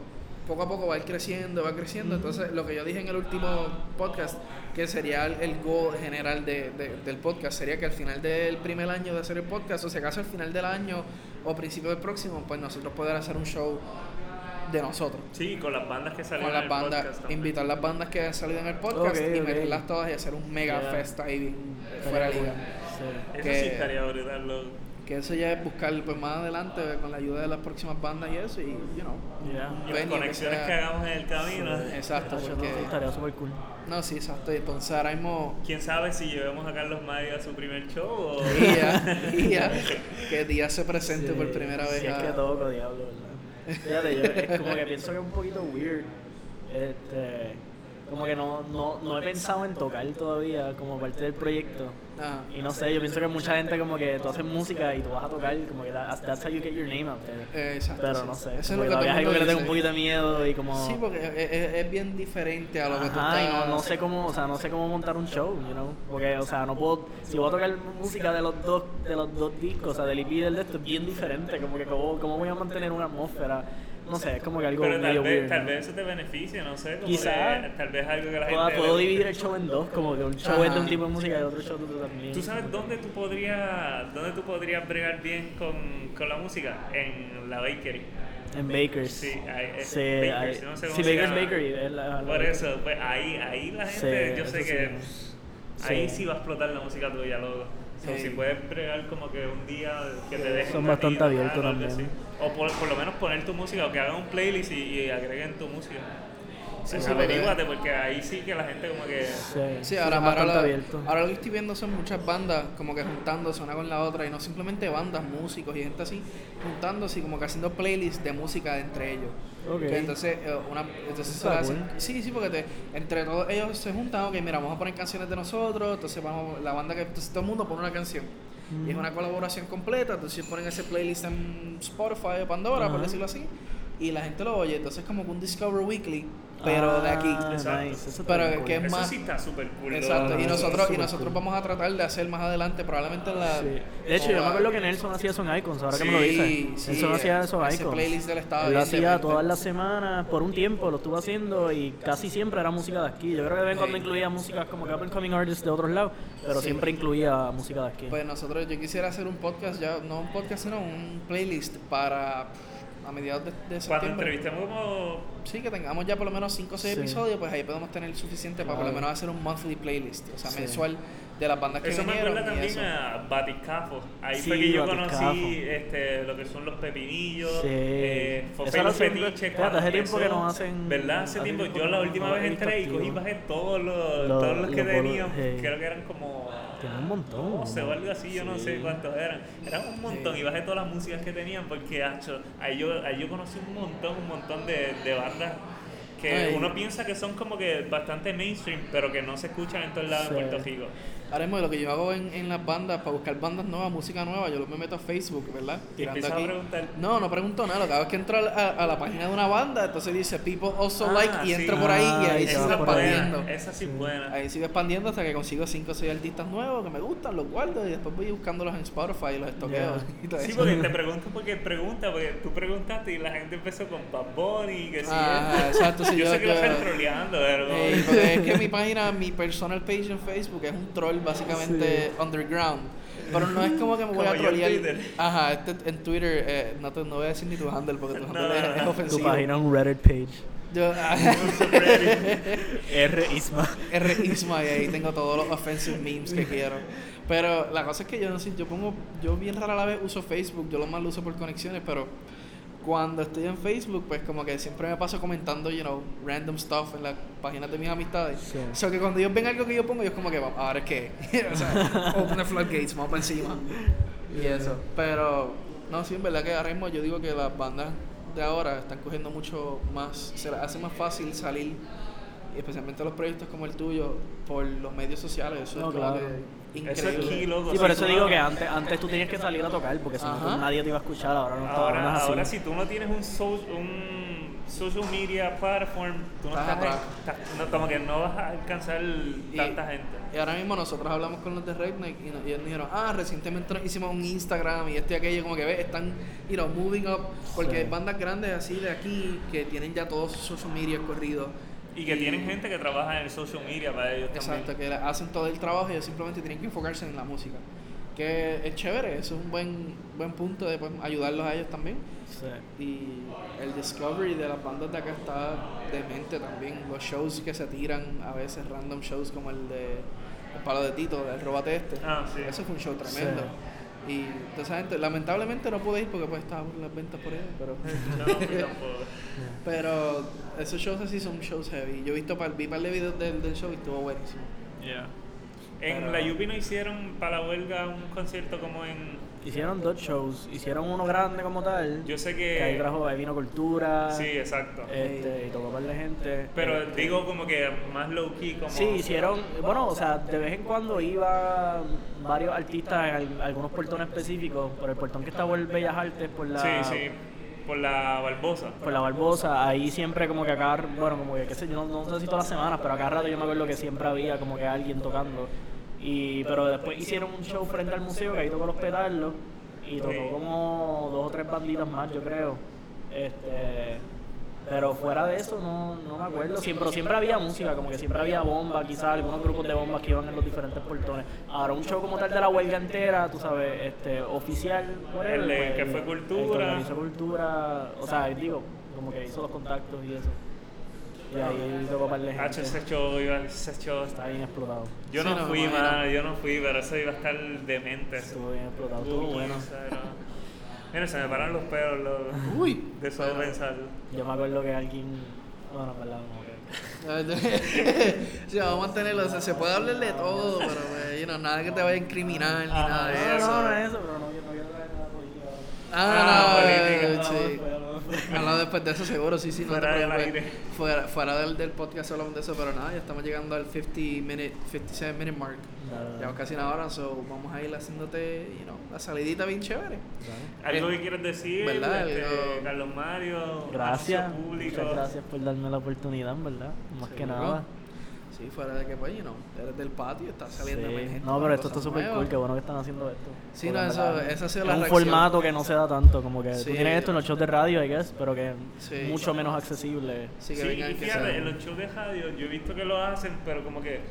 poco a poco va a ir creciendo, va creciendo. Entonces, lo que yo dije en el último podcast, que sería el, goal general de- de- del podcast, sería que al final del primer año de hacer el podcast, o si acaso al final del año o principio del próximo, pues nosotros poder hacer un show de nosotros. Sí, con las bandas que salen Con en las el bandas, podcast también. invitar las bandas que han salido en el podcast y meterlas todas y hacer un mega Yeah. fest ahí fuera de liga. Sí. Eso que- sí estaría brutal. Que eso ya es buscar pues, más adelante con la ayuda de las próximas bandas y eso, y, you know. Yeah. Y las conexiones sea- que hagamos en el camino. Exacto, Eso porque. estaría súper cool. No, sí, exacto. Entonces ahora mismo. ¿Quién sabe si llevemos a Carlos Mayo a su primer show o... Día, día, que día se presente Sí, por primera vez. Si es que toco, diablo, ¿verdad? Fíjate, yo es como que pienso que es un poquito weird. Este, como que no, no, no he pensado en tocar todavía como parte del proyecto. Ah, Y no sé, yo pienso que mucha gente como que tú haces música y tú vas a tocar, como que that- that's how you get your name out there. eh, exacto. Pero no sé, Eso es lo que todavía es algo que le tengo un poquito de miedo y como... Sí, porque es, es- bien diferente a lo que tú Ajá, y estás. no, no sé cómo, o sea, no sé cómo montar un show, you know, porque, o sea, no puedo, si voy a tocar música de los dos, de los dos discos, o sea, del EP y del de esto, es bien diferente, como que cómo, cómo voy a mantener una atmósfera, no sé, es como que algo Pero tal medio vez, weird. tal ¿no? vez eso te beneficia, no sé. Como Quizá. que tal vez algo que la Puedo, gente... puedo dividir el show en dos, como que un show es de un Ajá. tipo de música y otro show de otro también. ¿Tú sabes dónde tú podrías, dónde tú podrías bregar bien con, con la música? En la bakery. En Bakers. Sí, hay, Sí, Bakers, hay- no sé cómo sí, se Bakers llama. Bakery. es la- la- Por eso, pues ahí, ahí la gente, Sí, yo sé que sí. ahí sí va a explotar la música tuya, loco. So, si puedes bregar como que un día que te dejen Son bastante abiertos también. O por, por lo menos poner tu música o que hagan un playlist y, y agreguen tu música. Sí, sí, porque- averíguate porque ahí sí que la gente como que... Sí, Sí, ahora, ahora, lo, ahora lo que estoy viendo son muchas bandas como que juntándose una con la otra y no simplemente bandas, músicos y gente así, juntándose y como que haciendo playlists de música entre ellos. Ok. Que entonces, eh, una, entonces se cool. Sí, sí, porque te- entre todos ellos se juntan, ok, mira, vamos a poner canciones de nosotros, entonces vamos, la banda que, entonces todo el mundo pone una canción. Y es una colaboración completa, entonces ponen ese playlist en Spotify o Pandora, por Ajá. decirlo así, y la gente lo oye, entonces es como que un Discover Weekly, pero de aquí. Ah, Exacto. nice, eso Pero que cool. es Eso más- sí está súper cool. Exacto, y Ah, nosotros, y nosotros cool. vamos a tratar de hacer más adelante, probablemente en la. Sí. De hecho, yo me acuerdo que Nelson hacía esos icons, ahora que me lo Sí, dices. sí, Nelson hacía esos ese icons. playlist del estado Él lo hacía todas las semanas, por un tiempo lo estuvo haciendo y casi siempre era música de aquí. Yo creo que de vez en cuando Sí. incluía música como que up and coming artists de otros lados, pero Sí. siempre incluía música de aquí. Pues nosotros, yo quisiera hacer un podcast, ya no un podcast, sino un playlist para a mediados de, de Cuando septiembre. entrevistemos como... Sí, que tengamos ya por lo menos 5 o 6 Sí. episodios, pues ahí podemos tener suficiente para por lo Claro. menos hacer un monthly playlist, o sea, Sí. mensual de las bandas que Eso me vinieron acuerda y también eso. a Batiscafo. Ahí Sí, fue que yo Batiscafo. conocí este, lo que son los pepinillos, Sí. eh, fetiches. fíjate, cuando hace tiempo que no hacen- ¿Verdad? Hace hace tiempo. tiempo Yo la no- última no vez entré y cogí activo. bajé todos los, Los- todos los que los tenían. sí. Creo que eran como Tiene un montón. 12 o algo así, yo no sé cuántos eran. Eran un montón Sí. y bajé todas las músicas que tenían porque hacho, ahí, yo, ahí yo conocí un montón, un montón de, de bandas que Ay. uno piensa que son como que bastante mainstream, pero que no se escuchan en todos lados Sí. en Puerto Rico. Ahora mismo lo que yo hago en, en las bandas, para buscar bandas nuevas, música nueva, yo me meto a Facebook, ¿verdad? Y empiezas a preguntar. No, no pregunto nada. Lo que hago es que entro a, la- a la página de una banda, entonces dice People also Ah, like y sí. entro por ahí y Ah, ahí esa sigo buena, expandiendo. esa sí es buena. Ahí sigo expandiendo hasta que consigo 5 o 6 artistas nuevos que me gustan, los guardo y después voy buscándolos en Spotify y los estoqueo. Y Sí, eso. porque te pregunto porque pregunta, porque tú preguntaste y la gente empezó con Bad Bunny, que sí. Ajá, exacto, sí, yo, yo- sé que lo están troleando, pero... Ey, porque es que mi página, mi personal page en Facebook es un troll básicamente underground. Pero no es como que me voy Como a. Twitter. Ajá, este, en Twitter, eh, no, te, no voy a decir ni tu handle porque tu No, handle es, no, es no. Tu ofensivo. página es un Reddit page. Yo, R Isma. R Isma y ahí tengo todos los offensive memes que quiero. Pero la cosa es que yo no sé, yo pongo, yo bien rara la vez uso Facebook, yo lo más lo uso por conexiones, pero cuando estoy en Facebook, pues como que siempre me paso comentando, you know, random stuff en las páginas de mis amistades. Sí. O sea que cuando ellos ven algo que yo pongo, ellos como que, "Vamos, ahora es que, o sea, open the floodgates, vamos para encima. Y eso. Pero, no, sí, en verdad que ahora mismo yo digo que las bandas de ahora están cogiendo mucho más, se les hace más fácil salir, especialmente los proyectos como el tuyo, por los medios sociales. Eso No, es claro. que Eso es increíble. loco. Sí, por eso digo que antes, antes tú tenías que salir a tocar porque si no nadie te iba a escuchar. Ahora no, está, ahora no es así. ahora si tú no tienes un, so- un social media platform, tú no Estás estás, no, como que no vas a alcanzar Y- tanta gente. Y ahora mismo nosotros hablamos con los de Redneck y, nos- y ellos dijeron, ah, recientemente nos hicimos un Instagram y este y aquello, como que ves, están, you know, moving up, porque Sí. hay bandas grandes así de aquí que tienen ya todos sus social media corridos. Y que tienen gente que trabaja en el social media para ellos Exacto, también. que hacen todo el trabajo y ellos simplemente tienen que enfocarse en la música. Que es chévere, eso es un buen, buen punto de pues, ayudarlos a ellos también. Sí. Y el discovery de las bandas de acá está demente también. Los shows que se tiran, a veces random shows como el de El Palo de Tito, el Robate Este. Ah, sí. Ese fue un show tremendo. Y toda esa gente, lamentablemente no pude ir porque pues estaba por las ventas por ahí, pero... No, no fui tampoco. pero esos shows así son shows heavy. Yo he visto, par- vi par de videos del, del show y estuvo buenísimo. Yeah. En Pero- la Yupi no hicieron para la huelga un concierto como en. Hicieron dos shows. Hicieron uno grande como tal. Yo sé que ahí que. trajo, ahí vino Cultura. Sí, exacto. Este, y tocó un par de gente. Pero Este, digo como que más low key, como. Sí, hicieron, bueno, o sea, de vez en cuando iba varios artistas en al- algunos portones específicos, por el portón que está por el Bellas Artes, por la, Sí, sí. Por la Barbosa. por la Barbosa, ahí siempre como que acá, bueno, como que qué sé yo, no, no sé si todas las semanas, pero acá rato yo me acuerdo que siempre había como que alguien tocando. Y, pero después hicieron un show frente al museo que ahí tocó los petardos y tocó como dos o tres banditas más, yo creo. Este, pero fuera de eso no, no me acuerdo. Siempre, siempre había música, como que siempre había bomba, quizás algunos grupos de bombas que iban en los diferentes portones. Ahora un show como tal de la huelga entera, tú sabes, este, oficial, El pues, que fue el Cultura. que organizó cultura, o sea, digo, como que hizo los contactos y eso. Y ahí tocó para la Hacho, gente. ese show, iba, ese show. Está bien explotado. Yo Sí, no fui, imagino. man, yo no fui, pero eso iba a estar demente. eso. Estuvo bien explotado, estuvo Uy, bueno. Mira, se me paran los pelos loco, Uy, de pensarlo. Yo me acuerdo que alguien. Bueno, en verdad, como que. sí, vamos a mantenerlo. O sea, se puede hablar de todo, pero pues, you know, nada que te vaya a incriminar ni Ah, nada de no, eso. no, no es eso, pero no, no quiero traer nada político. Ah, Ah, no, política. eh, No, sí. Hablamos después de eso seguro, sí, sí. no Fuera del preocupes. aire. Fuera, fuera del, del podcast hablamos de eso, pero nada, ya estamos llegando al 50 minute, 57 minute mark. Dale, Llevamos casi una hora, so vamos a ir haciéndote, you know, la salidita bien chévere. ¿Algo que quieras decir? ¿Verdad? Este, Algo- Carlos Mario. Gracias. público. Muchas gracias por darme la oportunidad, ¿verdad? Más que nada. Sí, fuera de que, pues, you know, eres del patio, estás saliendo Sí. emergente No, pero esto está súper cool, qué bueno que están haciendo esto. Sí, Porque no, eso- esa ha sido es la un reacción. formato que no se da tanto, como que Sí. tú tienes esto en los shows de radio, I guess, pero que Sí. es mucho menos accesible. Sí, que vengan y que fíjate, sean- en los shows de radio yo he visto que lo hacen, pero como que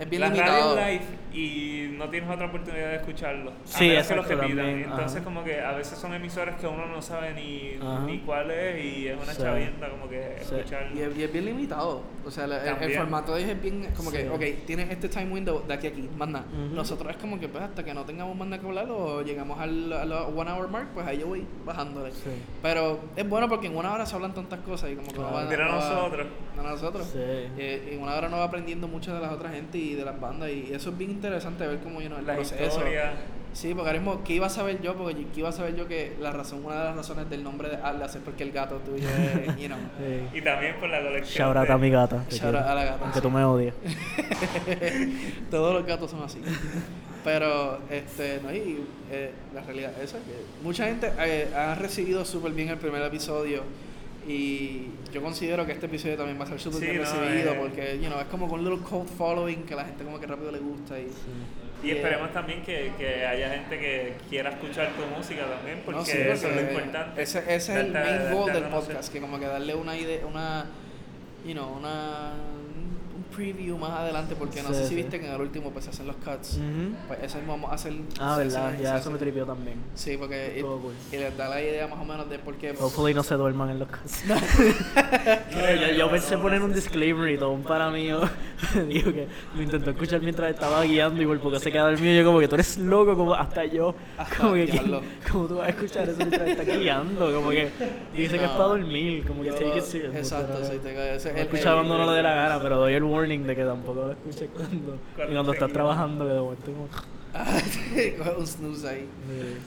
Es bien la limitado. radio live y no tienes otra oportunidad de escucharlo. A Sí, menos que lo exacto, repitan. también, Entonces ajá. como que a veces son emisoras que uno no sabe ni, ni cuál es y es una Sí. chavienda como que Sí. escucharlo. Y es, y es bien limitado. O sea, el, el formato de ellos es bien como que, Sí. ok, tienes este time window de aquí a aquí, más nada. Ujú. Nosotros es como que, pues, hasta que no tengamos más nada que hablar o llegamos al, a la one hour mark, pues ahí yo voy bajándole. Sí. Pero es bueno porque en una hora se hablan tantas cosas y como que Claro. no va no va- nosotros. no nosotros. Sí. Eh, en una hora no va aprendiendo mucho de las otras gente y de las bandas y eso es bien interesante ver cómo know, el Las proceso. historias. Sí, porque ahora mismo, ¿qué iba a saber yo? Porque ¿qué iba a saber yo que la razón, una de las razones del nombre de Atlas es porque el gato tuyo es, you know, Sí. Y también por la colección. Shout out de- a mi gata. Shout out a la gata, Aunque sí. tú me odies. todos los gatos son así. Pero, este, no, y eh, la realidad es que mucha gente eh, ha recibido súper bien el primer episodio y yo considero que este episodio también va a ser súper Sí, bien no, recibido eh. porque, you know, es como con un little cult following que la gente como que rápido le gusta y... Y esperemos también que, que haya gente que quiera escuchar tu música también, porque, No, sí, eso es lo porque importante. Ese, ese es el main goal del podcast, que como que darle una idea, una, you know, una, un preview más adelante, porque no Sí, sé si sí. viste que en el último pues se hacen los cuts. Ujú. Pues ese mismo vamos a hacer... Ah, verdad, ya eso me tripió también. Sí, porque Estuvo cool. y les da la idea más o menos de por qué. Hopefully no se duerman en los casos. yo, yo pensé poner un disclaimer y todo un para mío dijo que lo intentó escuchar mientras estaba guiando y por poco se queda dormido. Yo como que tú eres loco, como hasta yo. Hasta Como que como tú vas a escuchar eso mientras estás guiando, como que dice que es No. para dormir, como que Yo- take it serious. Exacto, sí, te cae ese- Lo el- escucha el- cuando no le dé la gana, pero doy el warning de que tampoco lo escuches cuando, Cuando estás trabajando, que de momento como... Ah, un snooze ahí.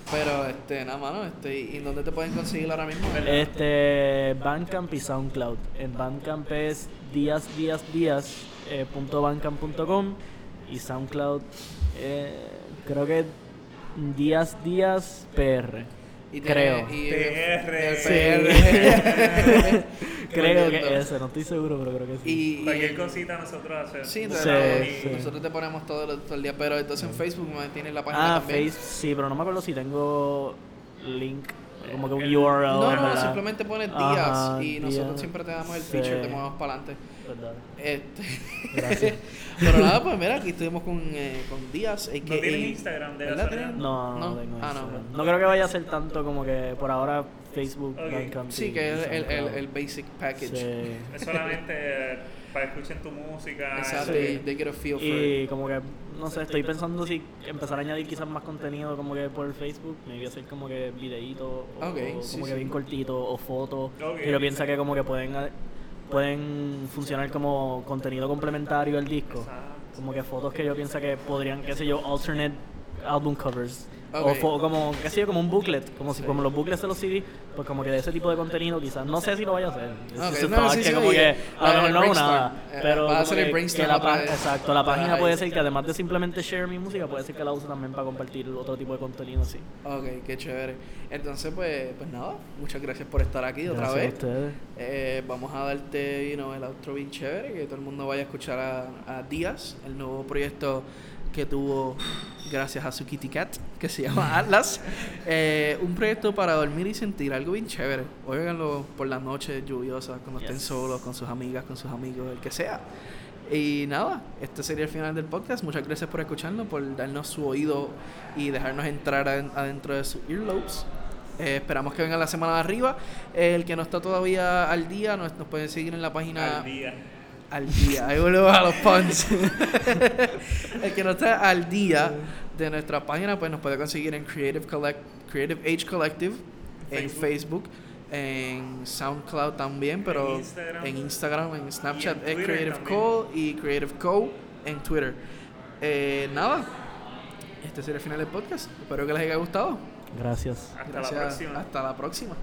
Pero, este, nada, mano, este, ¿y dónde te pueden conseguir ahora mismo? Este, Bandcamp y SoundCloud. En Bandcamp es días, días, días, eh, punto bandcamp.com y SoundCloud, eh, creo que días, días, PR. Y creo. y- PR. el Sí. PR. creo que ese, no estoy seguro, pero creo que sí. Y, Cualquier cosita nosotros hacemos. Sí, Sí, sí. nosotros te ponemos todo el, todo el día, pero entonces en Facebook me tienes la página Ah, también. Face, sí, pero no me acuerdo si tengo link, como que un El- URL. No, no, verdad. simplemente pones días Ajá, y nosotros días. siempre te damos el Sí. feature, te movemos para adelante. Verdad. Este. Gracias. Pero nada, pues mira, aquí estuvimos con, eh, con Díaz. ¿No tienes Instagram de casualidad? ¿Tienes? No, no, No. tengo Ah, no. Instagram. no. creo que vaya a ser tanto como que por ahora Facebook, Ok. Bandcamp Sí, que es el, el, el basic package. Sí. Es solamente eh, para que escuchen tu música. Exacto, y they get a feel for Y it. como que, no sé, estoy pensando si empezar a añadir quizás más contenido como que por Facebook, me voy a hacer como que videitos, o, Ok, o sí, como que sí. bien cortitos, o fotos. Ok. Y yo pienso que como que pueden, eh, pueden funcionar como contenido complementario al disco. Como que fotos que yo pienso que podrían, qué sé yo, alternate album covers. O Ok. fo- como, qué sé yo, como un booklet, como si como los booklets de los CD, pues como que de ese tipo de contenido quizás, no sé si lo vaya a hacer. Es Ok, just a no, sí, que sí, como oye, que a lo mejor no nada, eh, pero vas a hacer el brainstorm la otra exacto, la página puede ser que además de simplemente share mi música, puede ser que la use también para compartir otro tipo de contenido así. Ok, qué chévere. Entonces, pues, pues nada, muchas gracias por estar aquí otra Gracias a vez. ustedes. Eh, vamos a darte you know, el outro bien chévere, que todo el mundo vaya a escuchar a, a Díaz, el nuevo proyecto que tuvo gracias a su Kitty Cat, que se llama Atlas. Eh, un proyecto para dormir y sentir algo bien chévere. Óiganlo por las noches lluviosas, cuando estén Yes. solos, con sus amigas, con sus amigos, el que sea. Y nada, este sería el final del podcast. Muchas gracias por escucharnos, por darnos su oído y dejarnos entrar aden- adentro de sus earlobes. Eh, esperamos que venga la semana de arriba. Eh, el que no está todavía al día, nos, nos puede seguir en la página Al día. Al día. Ahí volvemos a los puns. el que no está al día de nuestra página, pues nos puede conseguir en Creative, Collect, Creative Age Collective, en Facebook. En SoundCloud también, pero En Instagram. en Instagram, en Snapchat en es Creative también. Co y Creative Co en Twitter. Eh, nada, este sería el final del podcast. Espero que les haya gustado. Gracias. Hasta Gracias. la próxima. Hasta la próxima.